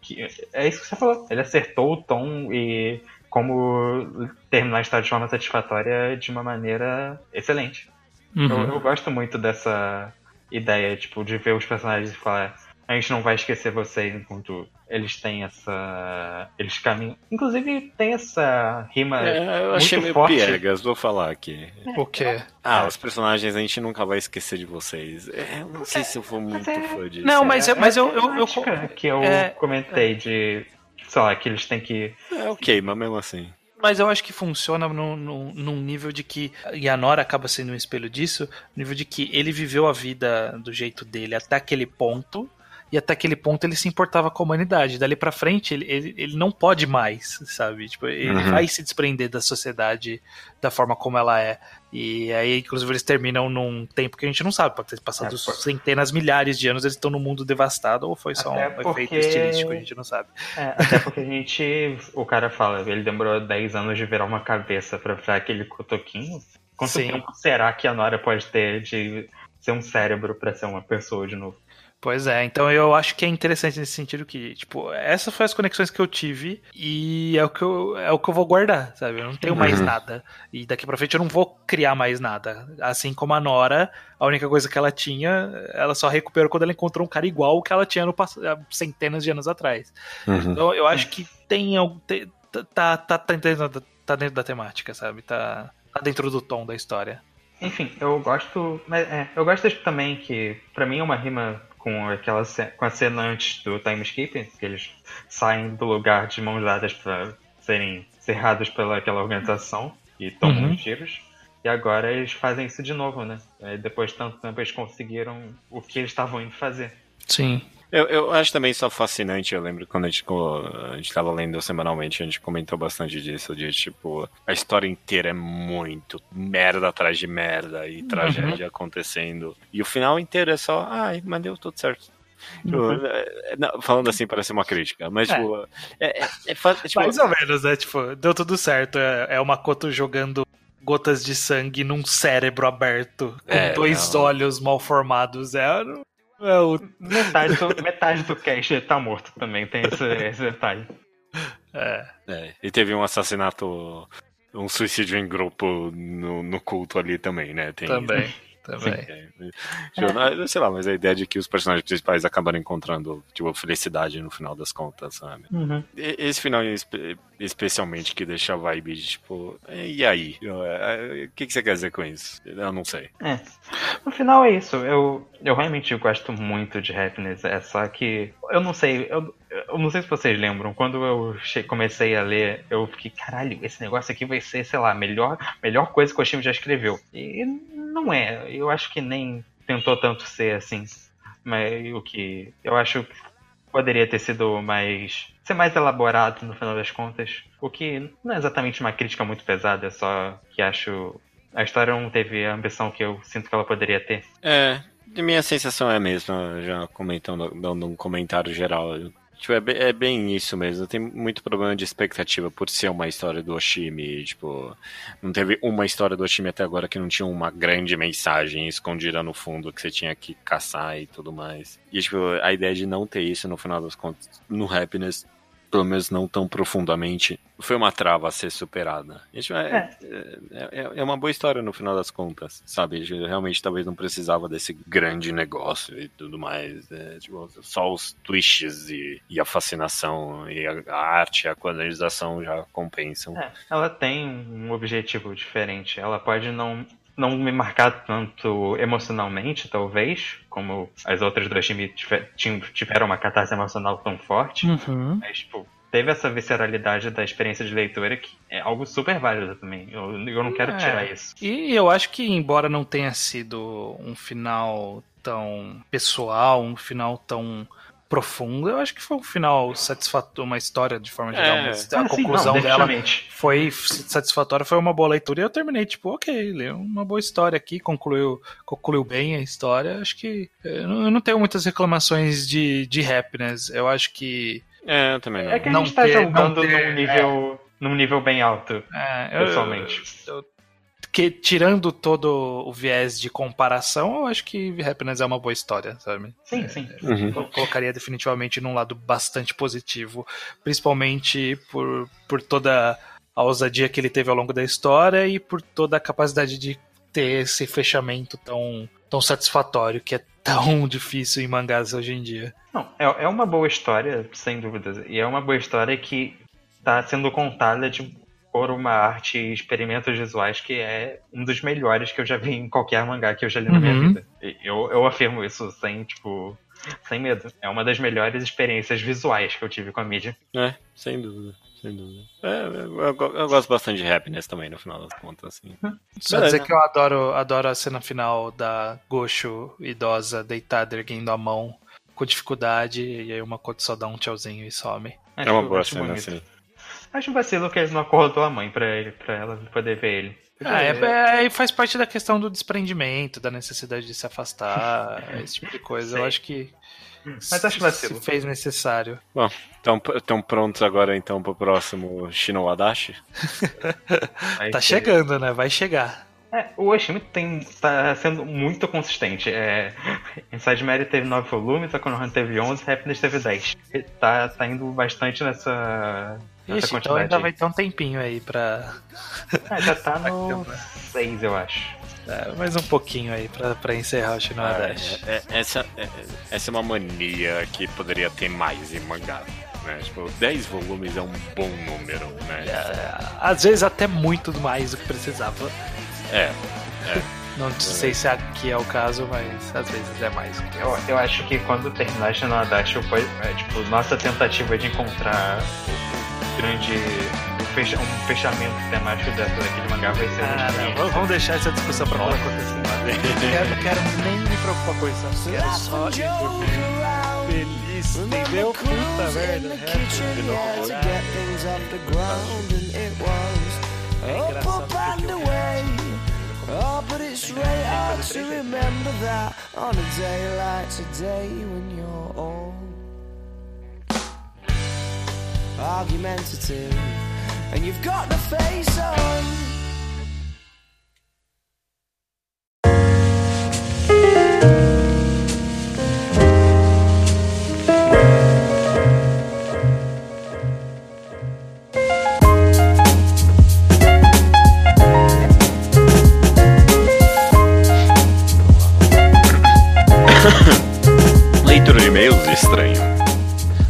Que, é isso que você falou. Ele acertou o tom e como terminar a história de forma satisfatória de uma maneira excelente. Uhum. Eu, eu gosto muito dessa ideia, tipo, de ver os personagens e falar a gente não vai esquecer vocês enquanto eles têm essa. Eles caminham. Inclusive tem essa rima. É, eu achei meio forte. piegas, vou falar aqui. O quê? Ah, é. os personagens a gente nunca vai esquecer de vocês. É, eu não sei se eu for muito é... fã disso. Não, mas, é, mas eu, eu, eu, eu. Que eu é. comentei de. Sei lá, que eles têm que. É ok, mas mesmo assim. Mas eu acho que funciona no, no, num nível de que. E a Nora acaba sendo um espelho disso, no nível de que ele viveu a vida do jeito dele até aquele ponto. E até aquele ponto ele se importava com a humanidade. Dali para frente ele, ele, ele, não pode mais, sabe? Tipo, ele uhum. vai se desprender da sociedade da forma como ela é. E aí, inclusive, eles terminam num tempo que a gente não sabe, pode ter passado é, por... centenas, milhares de anos, eles estão no mundo devastado, ou foi só até um porque... efeito estilístico, a gente não sabe. É, até porque a gente. O cara fala, ele demorou 10 anos de virar uma cabeça pra virar aquele cotoquinho. Quanto Sim. tempo será que a Nora pode ter de ser um cérebro para ser uma pessoa de novo? Pois é, então eu acho que é interessante nesse sentido que, tipo, essas foram as conexões que eu tive e é o que eu, é o que eu vou guardar, sabe? Eu não tenho mais uhum. nada. E daqui pra frente eu não vou criar mais nada. Assim como a Nora, a única coisa que ela tinha, ela só recuperou quando ela encontrou um cara igual que ela tinha no centenas de anos atrás. Uhum. Então eu acho que tem, tem tá, tá, tá, dentro, tá dentro da temática, sabe? Tá, tá dentro do tom da história. Enfim, eu gosto. Mas, é, eu gosto também que, para mim, é uma rima com aquela com a cena antes do time skip, que eles saem do lugar de mãos dadas para serem cerrados pela aquela organização e tomam uhum. tiros. E agora eles fazem isso de novo, né? depois de tanto tempo eles conseguiram o que eles estavam indo fazer. Sim. Eu, eu acho também só fascinante, eu lembro quando a gente, a gente tava lendo semanalmente, a gente comentou bastante disso, de tipo, a história inteira é muito merda atrás de merda e uhum. tragédia acontecendo. E o final inteiro é só, ai, mas deu tudo certo. Tipo, uhum. É, é, não, falando assim parece uma crítica, mas é. tipo, é, é, é, tipo, Mais ou menos, né? Tipo, deu tudo certo. É, uma Makoto jogando gotas de sangue num cérebro aberto, com é, dois não. olhos mal formados. É, é, o... metade, do, metade do cast tá morto também, tem esse, esse detalhe. É. é. E teve um assassinato, um suicídio em grupo no, no culto ali também, né? Tem... Também. Também. É. É. Sei lá, mas a ideia de que os personagens principais acabaram encontrando tipo, felicidade no final das contas, sabe? Uhum. Esse final especialmente que deixa a vibe de tipo, e aí? É, o que, que você quer dizer com isso? Eu não sei. É. No final é isso. Eu, eu realmente gosto muito de Happiness. É só que eu não sei. Eu, eu não sei se vocês lembram, quando eu comecei a ler, eu fiquei, caralho, esse negócio aqui vai ser, sei lá, a melhor, melhor coisa que o Oshimi já escreveu. E não é. Eu acho que nem tentou tanto ser assim. Mas o que eu acho que poderia ter sido mais. ser mais elaborado no final das contas. O que não é exatamente uma crítica muito pesada, é só que acho. A história não teve a ambição que eu sinto que ela poderia ter. É, minha sensação é a mesma, já comentando, dando um comentário geral. Tipo, é, bem, é bem isso mesmo. Tem muito problema de expectativa por ser uma história do Oshimi. Tipo, não teve uma história do Oshimi até agora que não tinha uma grande mensagem escondida no fundo que você tinha que caçar e tudo mais. E, tipo, a ideia de não ter isso no final das contas, no Happiness, pelo menos não tão profundamente, foi uma trava a ser superada. Isso é, é. É, é, uma boa história no final das contas, sabe? Realmente talvez não precisava desse grande negócio e tudo mais. É, tipo, só os twists e, e, a fascinação e a, a arte, a quadrinização já compensam. É, ela tem um objetivo diferente. Ela pode não não me marcar tanto emocionalmente, talvez, como as outras duas times tiveram uma catarse emocional tão forte. Uhum. Mas, tipo, teve essa visceralidade da experiência de leitura que é algo super válido também. Eu, eu não quero é. tirar isso. E eu acho que, embora não tenha sido um final tão pessoal, um final tão profundo. Eu acho que foi um final satisfatório, uma história de forma geral, é. mas a ah, conclusão sim, não, dela foi satisfatória, foi uma boa leitura e eu terminei tipo, ok, leu uma boa história aqui, concluiu, concluiu bem a história. Acho que eu não tenho muitas reclamações de, de happiness. Eu acho que é, eu também não. É que a gente está jogando ter, num nível é, num nível bem alto, é, pessoalmente. Eu, eu, que tirando todo o viés de comparação, eu acho que Happiness é uma boa história, sabe? Sim, sim. Uhum. Eu colocaria definitivamente num lado bastante positivo, principalmente por, por toda a ousadia que ele teve ao longo da história e por toda a capacidade de ter esse fechamento tão, tão satisfatório que é tão difícil em mangás hoje em dia. Não, é, é uma boa história, sem dúvidas. E é uma boa história que está sendo contada de por uma arte e experimentos visuais que é um dos melhores que eu já vi em qualquer mangá que eu já li na minha uhum. vida. Eu, eu afirmo isso sem, tipo, sem medo. É uma das melhores experiências visuais que eu tive com a mídia. É, sem dúvida. Sem dúvida. É, eu, eu, eu, gosto bastante de happiness também, no final das contas. Assim. Só dizer que eu adoro, adoro a cena final da Gosho idosa deitada erguendo a mão com dificuldade, e aí uma Makoto só dá um tchauzinho e some. é uma boa cena, assim. Acho um vacilo que eles não acordou a mãe pra, ele, pra ela poder ver ele. Ah, é, é, é, faz parte da questão do desprendimento, da necessidade de se afastar, esse tipo de coisa. Sei. Eu acho que. Mas acho vacilo. Se fez necessário. Bom, estão prontos agora então pro próximo Shino Adachi? tá chegando, né? Vai chegar. É, o Oshimi tem, tá sendo muito consistente. É, Inside Mary teve 9 volumes, a Konohan teve 11, Happiness teve 10. Ele tá, tá indo bastante nessa Ixi. Então ainda vai ter um tempinho aí pra. É, já tá no 6, eu acho. É, mais um pouquinho aí pra, pra encerrar o Shinoa ah, Dash. É, é, essa, é, essa é uma mania que poderia ter mais em mangá. Né? Tipo, 10 volumes é um bom número, né? É, às vezes até muito mais do que precisava. É, é. Não sei se aqui é o caso, mas às vezes é mais. Eu, eu acho que quando terminar Shinoa Dash, foi, é, tipo, nossa tentativa de encontrar o grande fecha, um fechamento temático dessa, daquele mangá vai ser. Ah, não, vamos deixar essa discussão pra quando acontecer. Não quero, não quero nem me preocupar com isso. Quero só ir dormir feliz, entendeu? Puta merda. De novo. É engraçado Oh, but it's really hard to remember that on a day like today when you're all argumentative and you've got the face on. Leitura de e-mails estranho.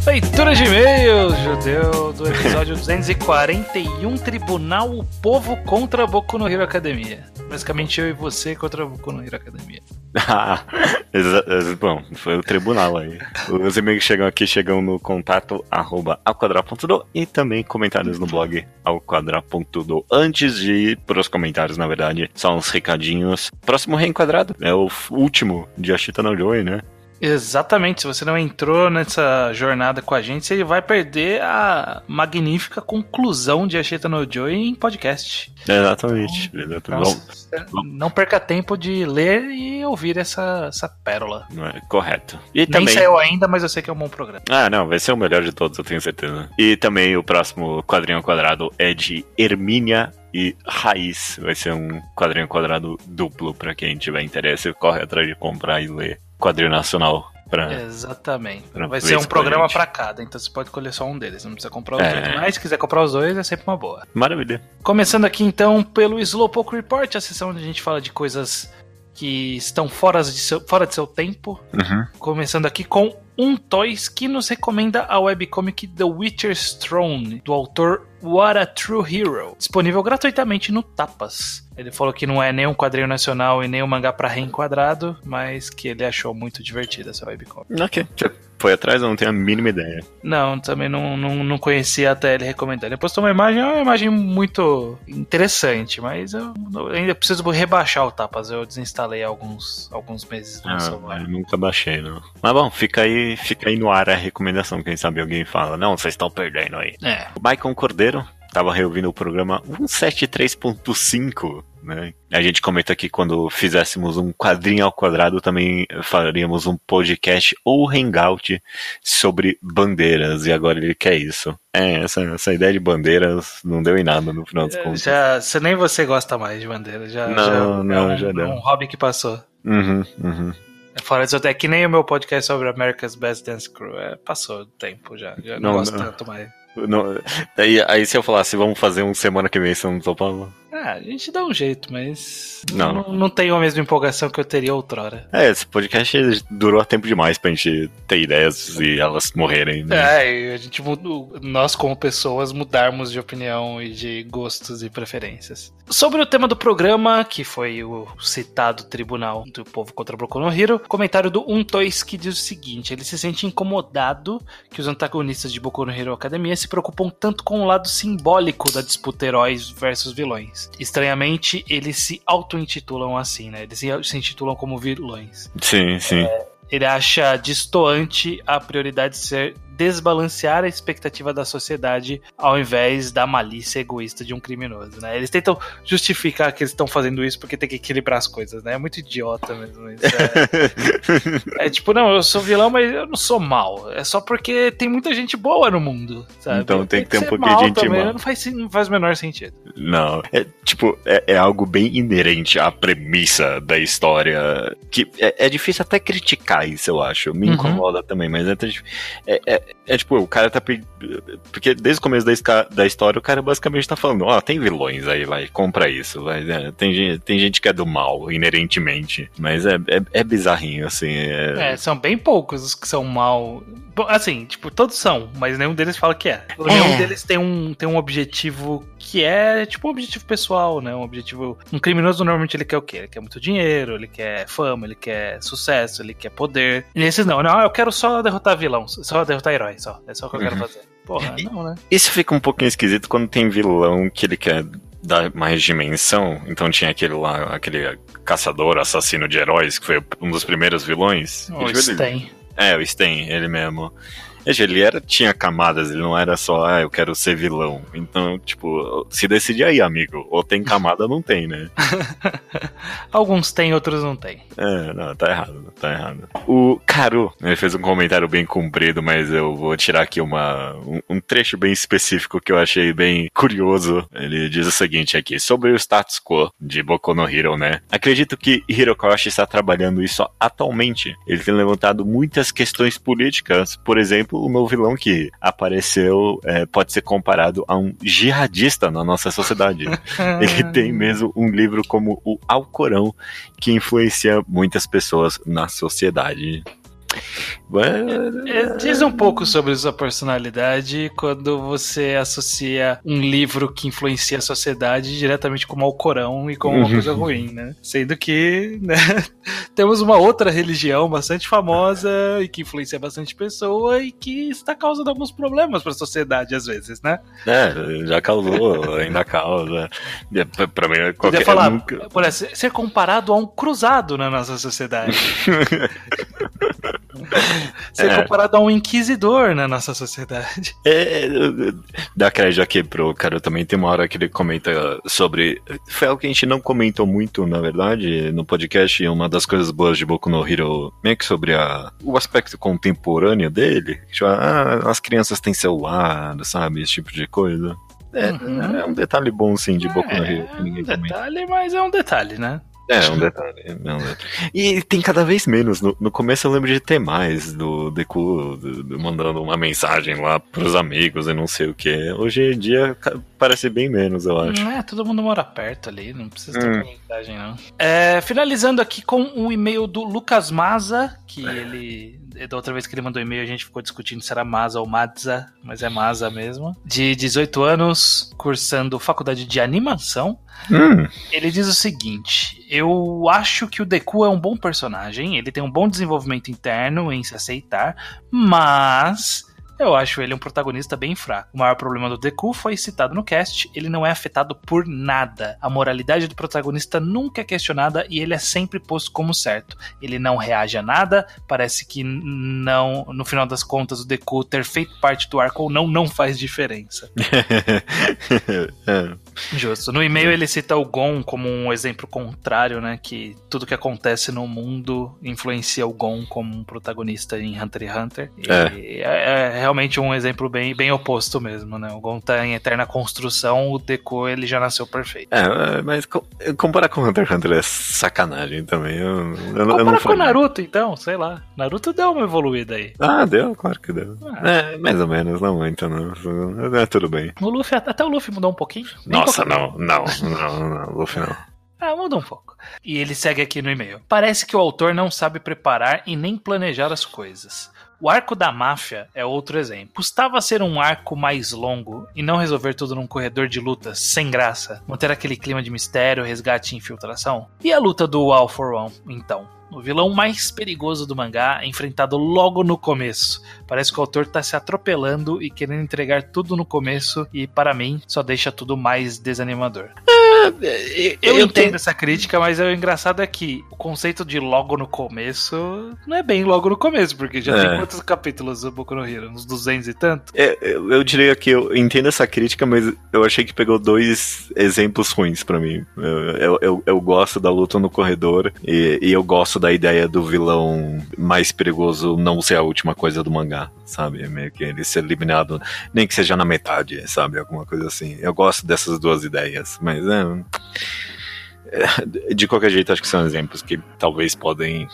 Leitura de e-mails, judeu, do episódio 241, Tribunal O Povo contra Boku no Hero Academia. Basicamente eu e você contra Boku no Hero Academia. Bom, foi o tribunal aí. Os e-mails que chegam aqui chegam no contato arroba alquadra.do e também comentários no blog alquadra.do. Antes de ir para os comentários, na verdade, só uns recadinhos. Próximo reenquadrado é o último de Ashita no Joy, né? Exatamente, se você não entrou nessa jornada com a gente, você vai perder a magnífica conclusão de Ashita no Joy em podcast. Exatamente. Então, exatamente. Então, não perca tempo de ler e ouvir essa, essa pérola. É, correto. E Nem também... saiu ainda, mas eu sei que é um bom programa. Ah, não, vai ser o melhor de todos, eu tenho certeza. E também o próximo quadrinho quadrado é de Hermínia e Raiz. Vai ser um quadrinho quadrado duplo para quem tiver interesse, corre atrás de comprar e ler quadrinho nacional. Pra, Exatamente. Pra Vai ser um programa para cada, então você pode escolher só um deles, não precisa comprar os é. dois. Mas se quiser comprar os dois, é sempre uma boa. Maravilha. Começando aqui então pelo Slowpoke Report, a sessão onde a gente fala de coisas que estão fora de seu, fora de seu tempo. Uhum. Começando aqui com um Toys que nos recomenda a webcomic The Witcher's Throne, do autor What a True Hero, disponível gratuitamente no Tapas. Ele falou que não é nem um quadrinho nacional e nem um mangá para reenquadrado, mas que ele achou muito divertida essa webcomic. Ok. Você foi atrás? Eu não tenho a mínima ideia. Não, também não, não, não conhecia até ele recomendar. Ele postou uma imagem, é uma imagem muito interessante, mas eu ainda preciso rebaixar o Tapas. Eu desinstalei alguns, alguns meses no ah, celular. Eu nunca baixei, não. Mas bom, fica aí, fica aí no ar a recomendação. Quem sabe alguém fala, não, vocês estão perdendo aí. É. O Maicon Cordeiro tava reouvindo o programa 173.5, né? A gente comenta que quando fizéssemos um quadrinho ao quadrado também faríamos um podcast ou hangout sobre bandeiras, e agora ele quer isso. É, essa, essa ideia de bandeiras não deu em nada no final dos é, contos. Já, você nem você gosta mais de bandeiras, já, não, já, não, é um, já deu. um hobby que passou. Uhum, uhum. Fora isso, até que nem o meu podcast sobre America's Best Dance Crew. É, passou o tempo já. Já não, não gosto não. tanto mais. Não, aí, aí se eu falasse, vamos fazer um semana que vem, você não topava? Ah, a gente dá um jeito, mas. Não. não. Não tenho a mesma empolgação que eu teria outrora. É, esse podcast durou tempo demais pra gente ter ideias e elas morrerem. Né? É, a gente mudou. Nós, como pessoas, mudarmos de opinião e de gostos e preferências. Sobre o tema do programa, que foi o citado Tribunal do Povo contra Boku no Hero, comentário do Um Toys que diz o seguinte: ele se sente incomodado que os antagonistas de Boku no Hero Academia se preocupam tanto com o lado simbólico da disputa heróis versus vilões. Estranhamente, eles se auto-intitulam assim, né? Eles se intitulam como vilões. Sim, sim. É, Ele acha distoante a prioridade ser desbalancear a expectativa da sociedade ao invés da malícia egoísta de um criminoso, né? Eles tentam justificar que eles estão fazendo isso porque tem que equilibrar as coisas, né? É muito idiota mesmo isso. É, é tipo, não, eu sou vilão, mas eu não sou mal. É só porque tem muita gente boa no mundo, sabe? Então tem, tem que ter um pouquinho de gente também, mal. Não faz, não faz o menor sentido. Não, é tipo, é, é algo bem inerente à premissa da história, que é, é difícil até criticar isso, eu acho. Me uhum. incomoda também, mas é, é, é tipo, o cara tá. Porque desde o começo da, da história, o cara basicamente tá falando: Ó, oh, tem vilões aí, vai, compra isso. Vai, é, tem, gente, tem gente que é do mal, inerentemente. Mas é, é, é bizarrinho, assim. É... é... são bem poucos os que são mal. Assim, tipo, todos são, mas nenhum deles fala que é. Nenhum é. deles tem um, tem um objetivo que é, tipo, um objetivo pessoal, né? Um objetivo. Um criminoso normalmente ele quer o quê? Ele quer muito dinheiro, ele quer fama, ele quer sucesso, ele quer poder. E esses não, não, eu quero só derrotar vilão, só derrotar herói, só. É só o que eu quero uhum. fazer. Porra, não, né? Isso fica um pouquinho esquisito quando tem vilão que ele quer dar mais dimensão. Então tinha aquele lá, aquele caçador, assassino de heróis, que foi um dos primeiros vilões. O Sten. É, o Sten, ele mesmo. Veja, ele era, tinha camadas, ele não era só, ah, eu quero ser vilão. Então, tipo, se decide aí, amigo. Ou tem camada ou não tem, né? Alguns tem, outros não tem. É, não, tá errado, tá errado. O Caru, ele fez um comentário bem comprido, mas eu vou tirar aqui uma, um, um trecho bem específico que eu achei bem curioso. Ele diz o seguinte aqui, sobre o status quo de Boku no Hero, né? Acredito que Hirokoshi está trabalhando isso atualmente. Ele tem levantado muitas questões políticas, por exemplo, o novo vilão que apareceu é, pode ser comparado a um jihadista na nossa sociedade. Ele tem mesmo um livro como o Alcorão, que influencia muitas pessoas na sociedade. É, é, diz um pouco sobre sua personalidade quando você associa um livro que influencia a sociedade diretamente como ao Corão e como uma coisa ruim, né? Sendo que né, temos uma outra religião bastante famosa e que influencia bastante pessoa e que está causando alguns problemas para a sociedade às vezes, né? É, já causou, ainda causa. Para mim, qualquer falar, nunca... por exemplo, ser comparado a um cruzado na nossa sociedade. Ser é. comparado a um inquisidor na nossa sociedade. É, dá crédito aqui pro cara também. Tem uma hora que ele comenta sobre. Foi algo que a gente não comentou muito, na verdade, no podcast. Uma das coisas boas de Boku no Hero, meio que sobre a, o aspecto contemporâneo dele. Tipo, ah, as crianças têm celular, sabe? Esse tipo de coisa. É, uhum. é um detalhe bom, sim, de Boku no Hero. É um detalhe, mas é um detalhe, né? É, um detalhe, é um detalhe. E tem cada vez menos. No, no começo eu lembro de ter mais do Deku do, do, mandando uma mensagem lá pros amigos e não sei o que. Hoje em dia parece bem menos, eu acho. Não é, todo mundo mora perto ali, não precisa ter hum. mensagem, não. É, finalizando aqui com o um e-mail do Lucas Maza, que é. ele da outra vez que ele mandou e-mail, a gente ficou discutindo se era Maza ou Mazza, mas é Maza mesmo. De 18 anos, cursando faculdade de animação. Hum. Ele diz o seguinte: Eu acho que o Deku é um bom personagem, ele tem um bom desenvolvimento interno em se aceitar, mas eu acho ele um protagonista bem fraco. O maior problema do Deku foi citado no cast, ele não é afetado por nada. A moralidade do protagonista nunca é questionada e ele é sempre posto como certo. Ele não reage a nada, parece que não, no final das contas, o Deku ter feito parte do arco ou não, não faz diferença. é. Justo. No e-mail ele cita o Gon como um exemplo contrário, né? Que tudo que acontece no mundo influencia o Gon como um protagonista em Hunter x Hunter. É. é, é realmente um exemplo bem, bem oposto mesmo, né? O Gon tá em eterna construção, o Deku ele já nasceu perfeito. É, mas comparar com Hunter x Hunter é sacanagem também. Eu, eu, Compara eu não com Naruto, então, sei lá. Naruto deu uma evoluída aí. Ah, deu, claro que deu. Ah. É, mais ou menos, não muito, não. É, tudo bem. O Luffy, até o Luffy mudou um pouquinho. Nossa, não, não, não, não, Luffy não. Ah, muda um pouco. E ele segue aqui no e-mail. Parece que o autor não sabe preparar e nem planejar as coisas. O arco da máfia é outro exemplo. Custava ser um arco mais longo e não resolver tudo num corredor de lutas sem graça, manter aquele clima de mistério, resgate e infiltração? E a luta do All for One, então? O vilão mais perigoso do mangá é enfrentado logo no começo. Parece que o autor está se atropelando e querendo entregar tudo no começo, e para mim só deixa tudo mais desanimador. É, eu, eu entendo essa crítica, mas o engraçado é que o conceito de logo no começo não é bem logo no começo, porque já é. tem quantos capítulos do Boku no Hero? Uns 200 e tanto? É, eu, eu, diria que eu entendo essa crítica, mas eu achei que pegou dois exemplos ruins para mim. Eu, eu, eu, gosto da luta no corredor e, e eu gosto da ideia do vilão mais perigoso não ser a última coisa do mangá, sabe? Meio que ele ser eliminado, nem que seja na metade, sabe? Alguma coisa assim. Eu gosto dessas duas ideias, mas é, é de qualquer jeito, acho que são exemplos que talvez podem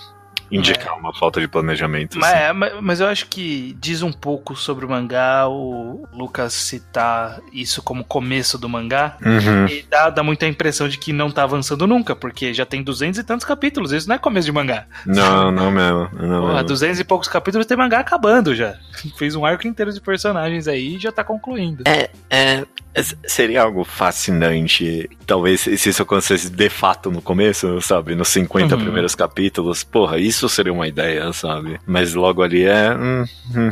indicar é. uma falta de planejamento. Mas, assim. É, mas, eu acho que diz um pouco sobre o mangá, o Lucas citar isso como começo do mangá, uhum. e dá, dá muita impressão de que não tá avançando nunca, porque já tem duzentos e tantos capítulos, isso não é começo de mangá. Não, não mesmo. Não Porra, mesmo. duzentos e poucos capítulos tem mangá acabando já. Fez um arco inteiro de personagens aí e já tá concluindo. É, é, seria algo fascinante, talvez se isso acontecesse de fato no começo, sabe, nos 50 uhum. primeiros capítulos, porra, isso seria uma ideia, sabe? Mas logo ali é. Hum, hum,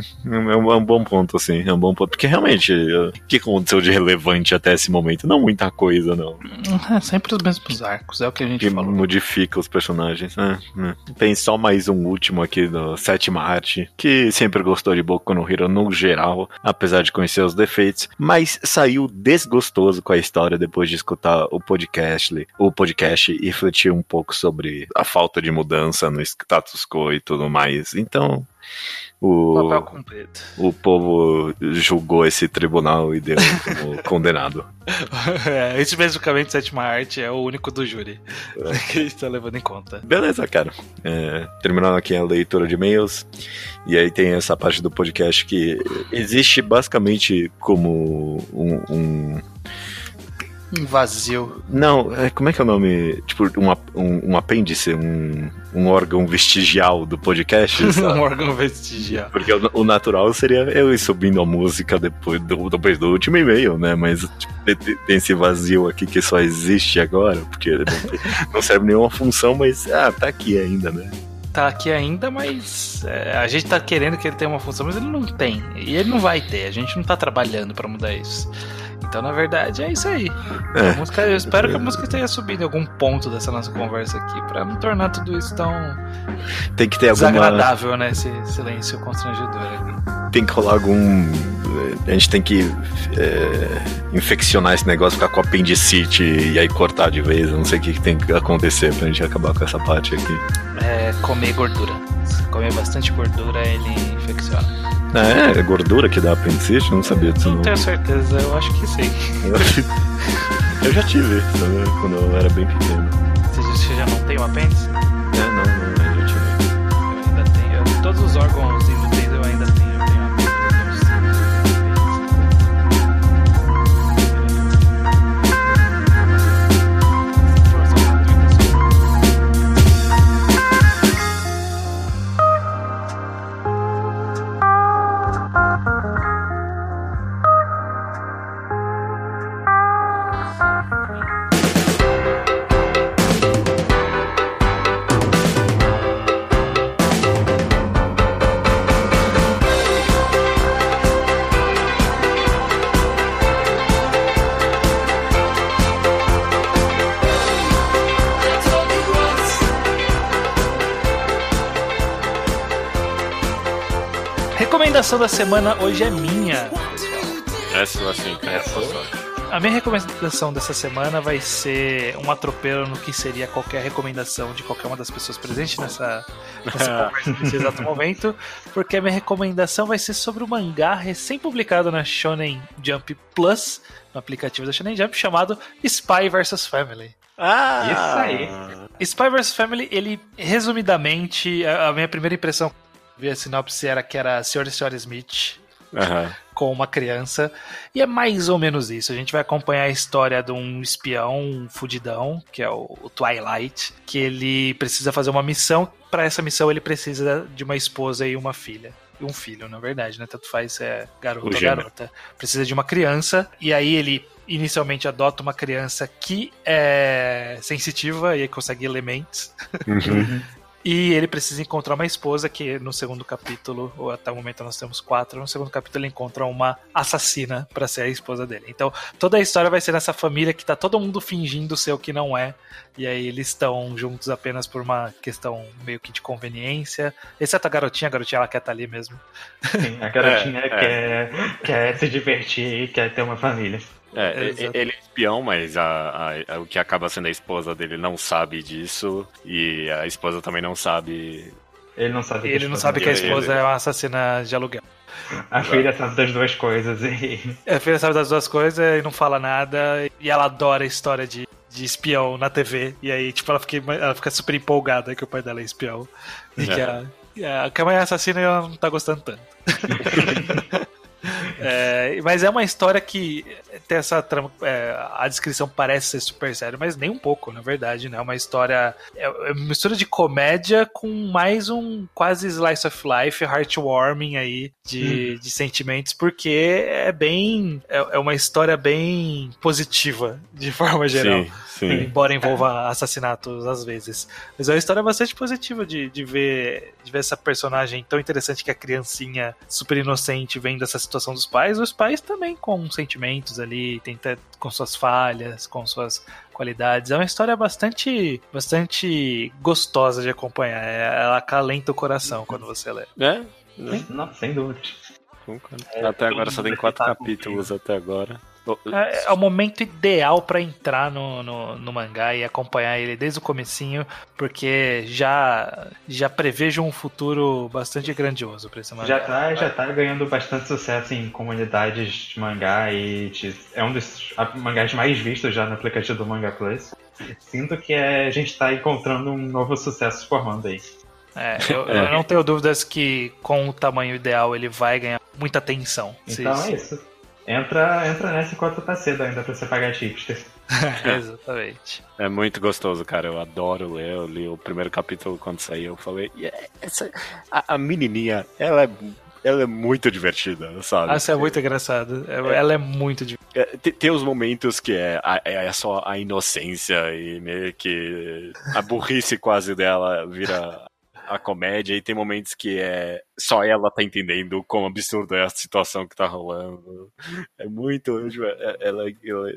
é, um, é, um, bom ponto, assim. É um bom ponto. Porque realmente, o que aconteceu de relevante até esse momento? Não muita coisa, não. É sempre os mesmos arcos, é o que a gente que falou. modifica os personagens. É, é. Tem só mais um último aqui do Sétima Arte, que sempre gostou de Boku no Hero no geral, apesar de conhecer os defeitos, mas saiu desgostoso com a história depois de escutar o podcast, o podcast e refletir um pouco sobre a falta de mudança no status quo e tudo mais. Então, o, o povo julgou esse tribunal e deu como condenado. É, especificamente Sétima Arte é o único do júri é. que a gente tá levando em conta. Beleza, cara. É, terminando aqui a leitura de e-mails. E aí tem essa parte do podcast que existe basicamente como um, um um vazio. Não, é, como é que é o nome? Tipo, um, um, um apêndice, um, um órgão vestigial do podcast. um órgão vestigial. Porque o, o, natural seria eu ir subindo a música depois do, depois do último e-mail, né? Mas tipo, tem esse vazio aqui que só existe agora, porque não, não serve nenhuma função, mas ah, tá aqui ainda, né? tá aqui ainda, mas é, a gente tá querendo que ele tenha uma função, mas ele não tem. E ele não vai ter. A gente não tá trabalhando para mudar isso. Então, na verdade, é isso aí. É. Música, eu espero que a música tenha subido em algum ponto dessa nossa conversa aqui para não tornar tudo isso tão tem que ter alguma... desagradável, né? Esse silêncio constrangedor aqui. Tem que rolar algum. A gente tem que é, infeccionar esse negócio, ficar com apendicite e aí cortar de vez. Eu não sei o que tem que acontecer pra gente acabar com essa parte aqui. É comer gordura. Se comer bastante gordura, ele infecciona. É, é gordura que dá apendicite? Eu não sabia disso. Não, não tenho certeza, eu acho que sim. eu já tive, sabe? Quando eu era bem pequeno. Você já não tem um apêndice? Recomendação da semana hoje é minha. Essa assim, cara. A minha recomendação dessa semana vai ser um atropelo no que seria qualquer recomendação de qualquer uma das pessoas presentes nessa, nessa conversa nesse exato momento, porque a minha recomendação vai ser sobre o um mangá recém-publicado na Shonen Jump Plus, no aplicativo da Shonen Jump, chamado Spy vs Family. Ah! Isso aí! Spy vs Family, ele, resumidamente, a minha primeira impressão vi a sinopse era que era Sr. e Sra. Smith uhum. com uma criança. E é mais ou menos isso. A gente vai acompanhar a história de um espião um fudidão, que é o, o Twilight, que ele precisa fazer uma missão. Para essa missão, ele precisa de uma esposa e uma filha um filho, na verdade, né? Tanto faz é garoto ou garota. Precisa de uma criança, e aí ele inicialmente adota uma criança que é sensitiva e consegue elementos. Uhum. E ele precisa encontrar uma esposa que no segundo capítulo, ou até o momento nós temos quatro, no segundo capítulo ele encontra uma assassina para ser a esposa dele. Então toda a história vai ser nessa família que tá todo mundo fingindo ser o que não é. E aí eles estão juntos apenas por uma questão meio que de conveniência. Exceto a garotinha, a garotinha ela quer estar tá ali mesmo. Sim, a garotinha é, quer, é. quer se divertir e quer ter uma família. É, ele é espião, mas a, a, a, o que acaba sendo a esposa dele não sabe disso e a esposa também não sabe. Ele não sabe. Que ele não sabe que a esposa ele... é uma assassina de aluguel. A filha sabe das duas coisas e. A filha sabe das duas coisas e não fala nada. E ela adora a história de, de espião na TV. E aí, tipo, ela fica, ela fica super empolgada que o pai dela é espião. E é. que, a, que a mãe é assassina e ela não tá gostando tanto. É, mas é uma história que tem essa trama. É, a descrição parece ser super séria, mas nem um pouco, na verdade, né? É uma história. É, é uma mistura de comédia com mais um quase slice of life, heartwarming aí de, hum. de sentimentos, porque é bem. É, é, uma história bem positiva, de forma geral. Sim. Sim. Embora envolva assassinatos às vezes. Mas é uma história bastante positiva de, de, ver, de ver essa personagem tão interessante que a criancinha super inocente vendo essa situação dos pais. Os pais também com sentimentos ali, tenta, com suas falhas, com suas qualidades. É uma história bastante, bastante gostosa de acompanhar. É, ela acalenta o coração quando você lê. É? Não, sem dúvida. Até agora só tem quatro capítulos até agora. É, é, o momento ideal para entrar no, no, no, mangá e acompanhar ele desde o comecinho, porque já já prevejo um futuro bastante grandioso para esse mangá. Já tá, já tá ganhando bastante sucesso em comunidades de mangá e é um dos mangás mais vistos já no aplicativo do Manga Plus. Sinto que é, a gente tá encontrando um novo sucesso formando aí. É, eu, é. eu não tenho dúvidas que com o tamanho ideal ele vai ganhar muita atenção. Então se, é isso. Entra, entra nessa enquanto tá cedo ainda pra você pagar hipster. Exatamente. É muito gostoso, cara. Eu adoro ler. Eu li o primeiro capítulo quando saiu. Eu falei, yeah, essa, a, a, menininha, ela é, ela é muito divertida, sabe? Essa é muito engraçada. É, ela é muito divertida. É, tem, tem os momentos que é, é só a inocência e meio que a burrice quase dela vira a comédia e tem momentos que é só ela tá entendendo quão absurda é a situação que tá rolando. É muito. É, ela, ela,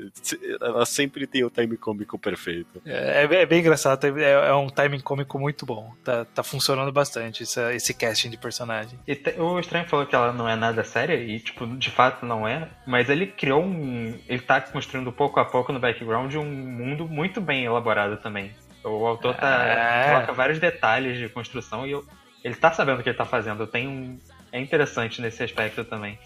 ela sempre tem o time cômico perfeito. É, é, é bem engraçado, é, é, um timing cômico muito bom. Tá, tá funcionando bastante esse, esse casting de personagem. E te, o Estranho falou que ela não é nada séria, e tipo, de fato não é, mas ele criou um. Ele tá construindo pouco a pouco no background um mundo muito bem elaborado também. O autor tá, é. coloca vários detalhes de construção e eu, ele tá sabendo o que ele tá fazendo. Tem um, é interessante nesse aspecto também.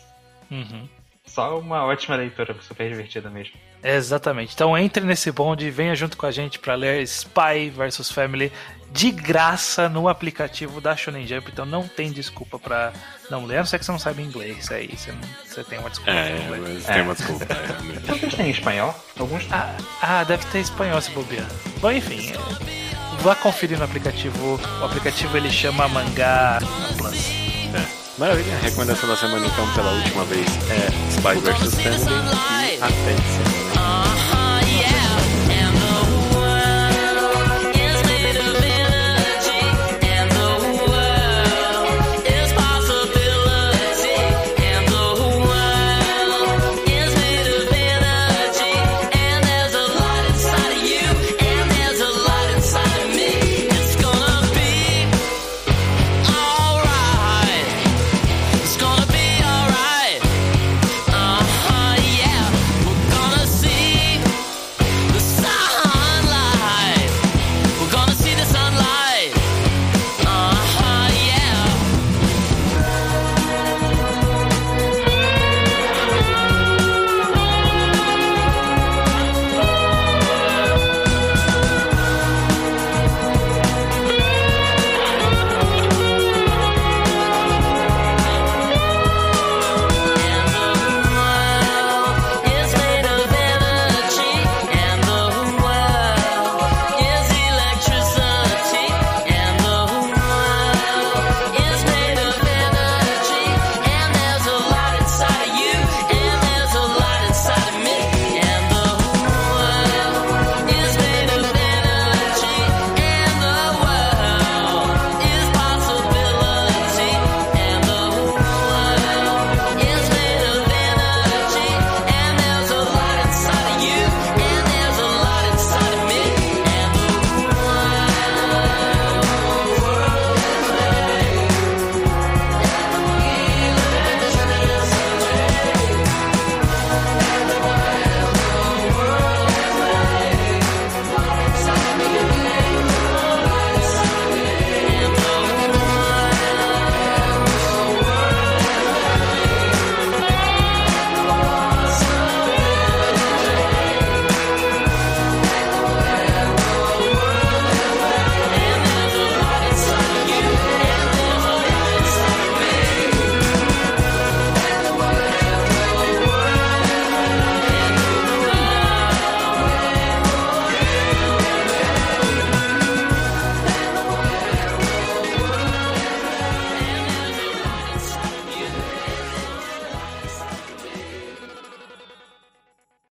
Uhum. Só uma ótima leitura, super divertida mesmo. Exatamente. Então entre nesse bonde e venha junto com a gente para ler Spy vs Family de graça no aplicativo da Shonen Jump. Então não tem desculpa para não ler, a não ser que você não saiba inglês. Aí você, não, você tem uma desculpa. É, mas tem uma desculpa. É, Vocês têm espanhol? Alguns ah, ah, deve ter espanhol se bobear. Bom, enfim. É, vá conferir no aplicativo. O aplicativo ele chama Mangá Plus. É. Maravilha, a recomendação da semana então pela última vez é Spy vs Family e até semana.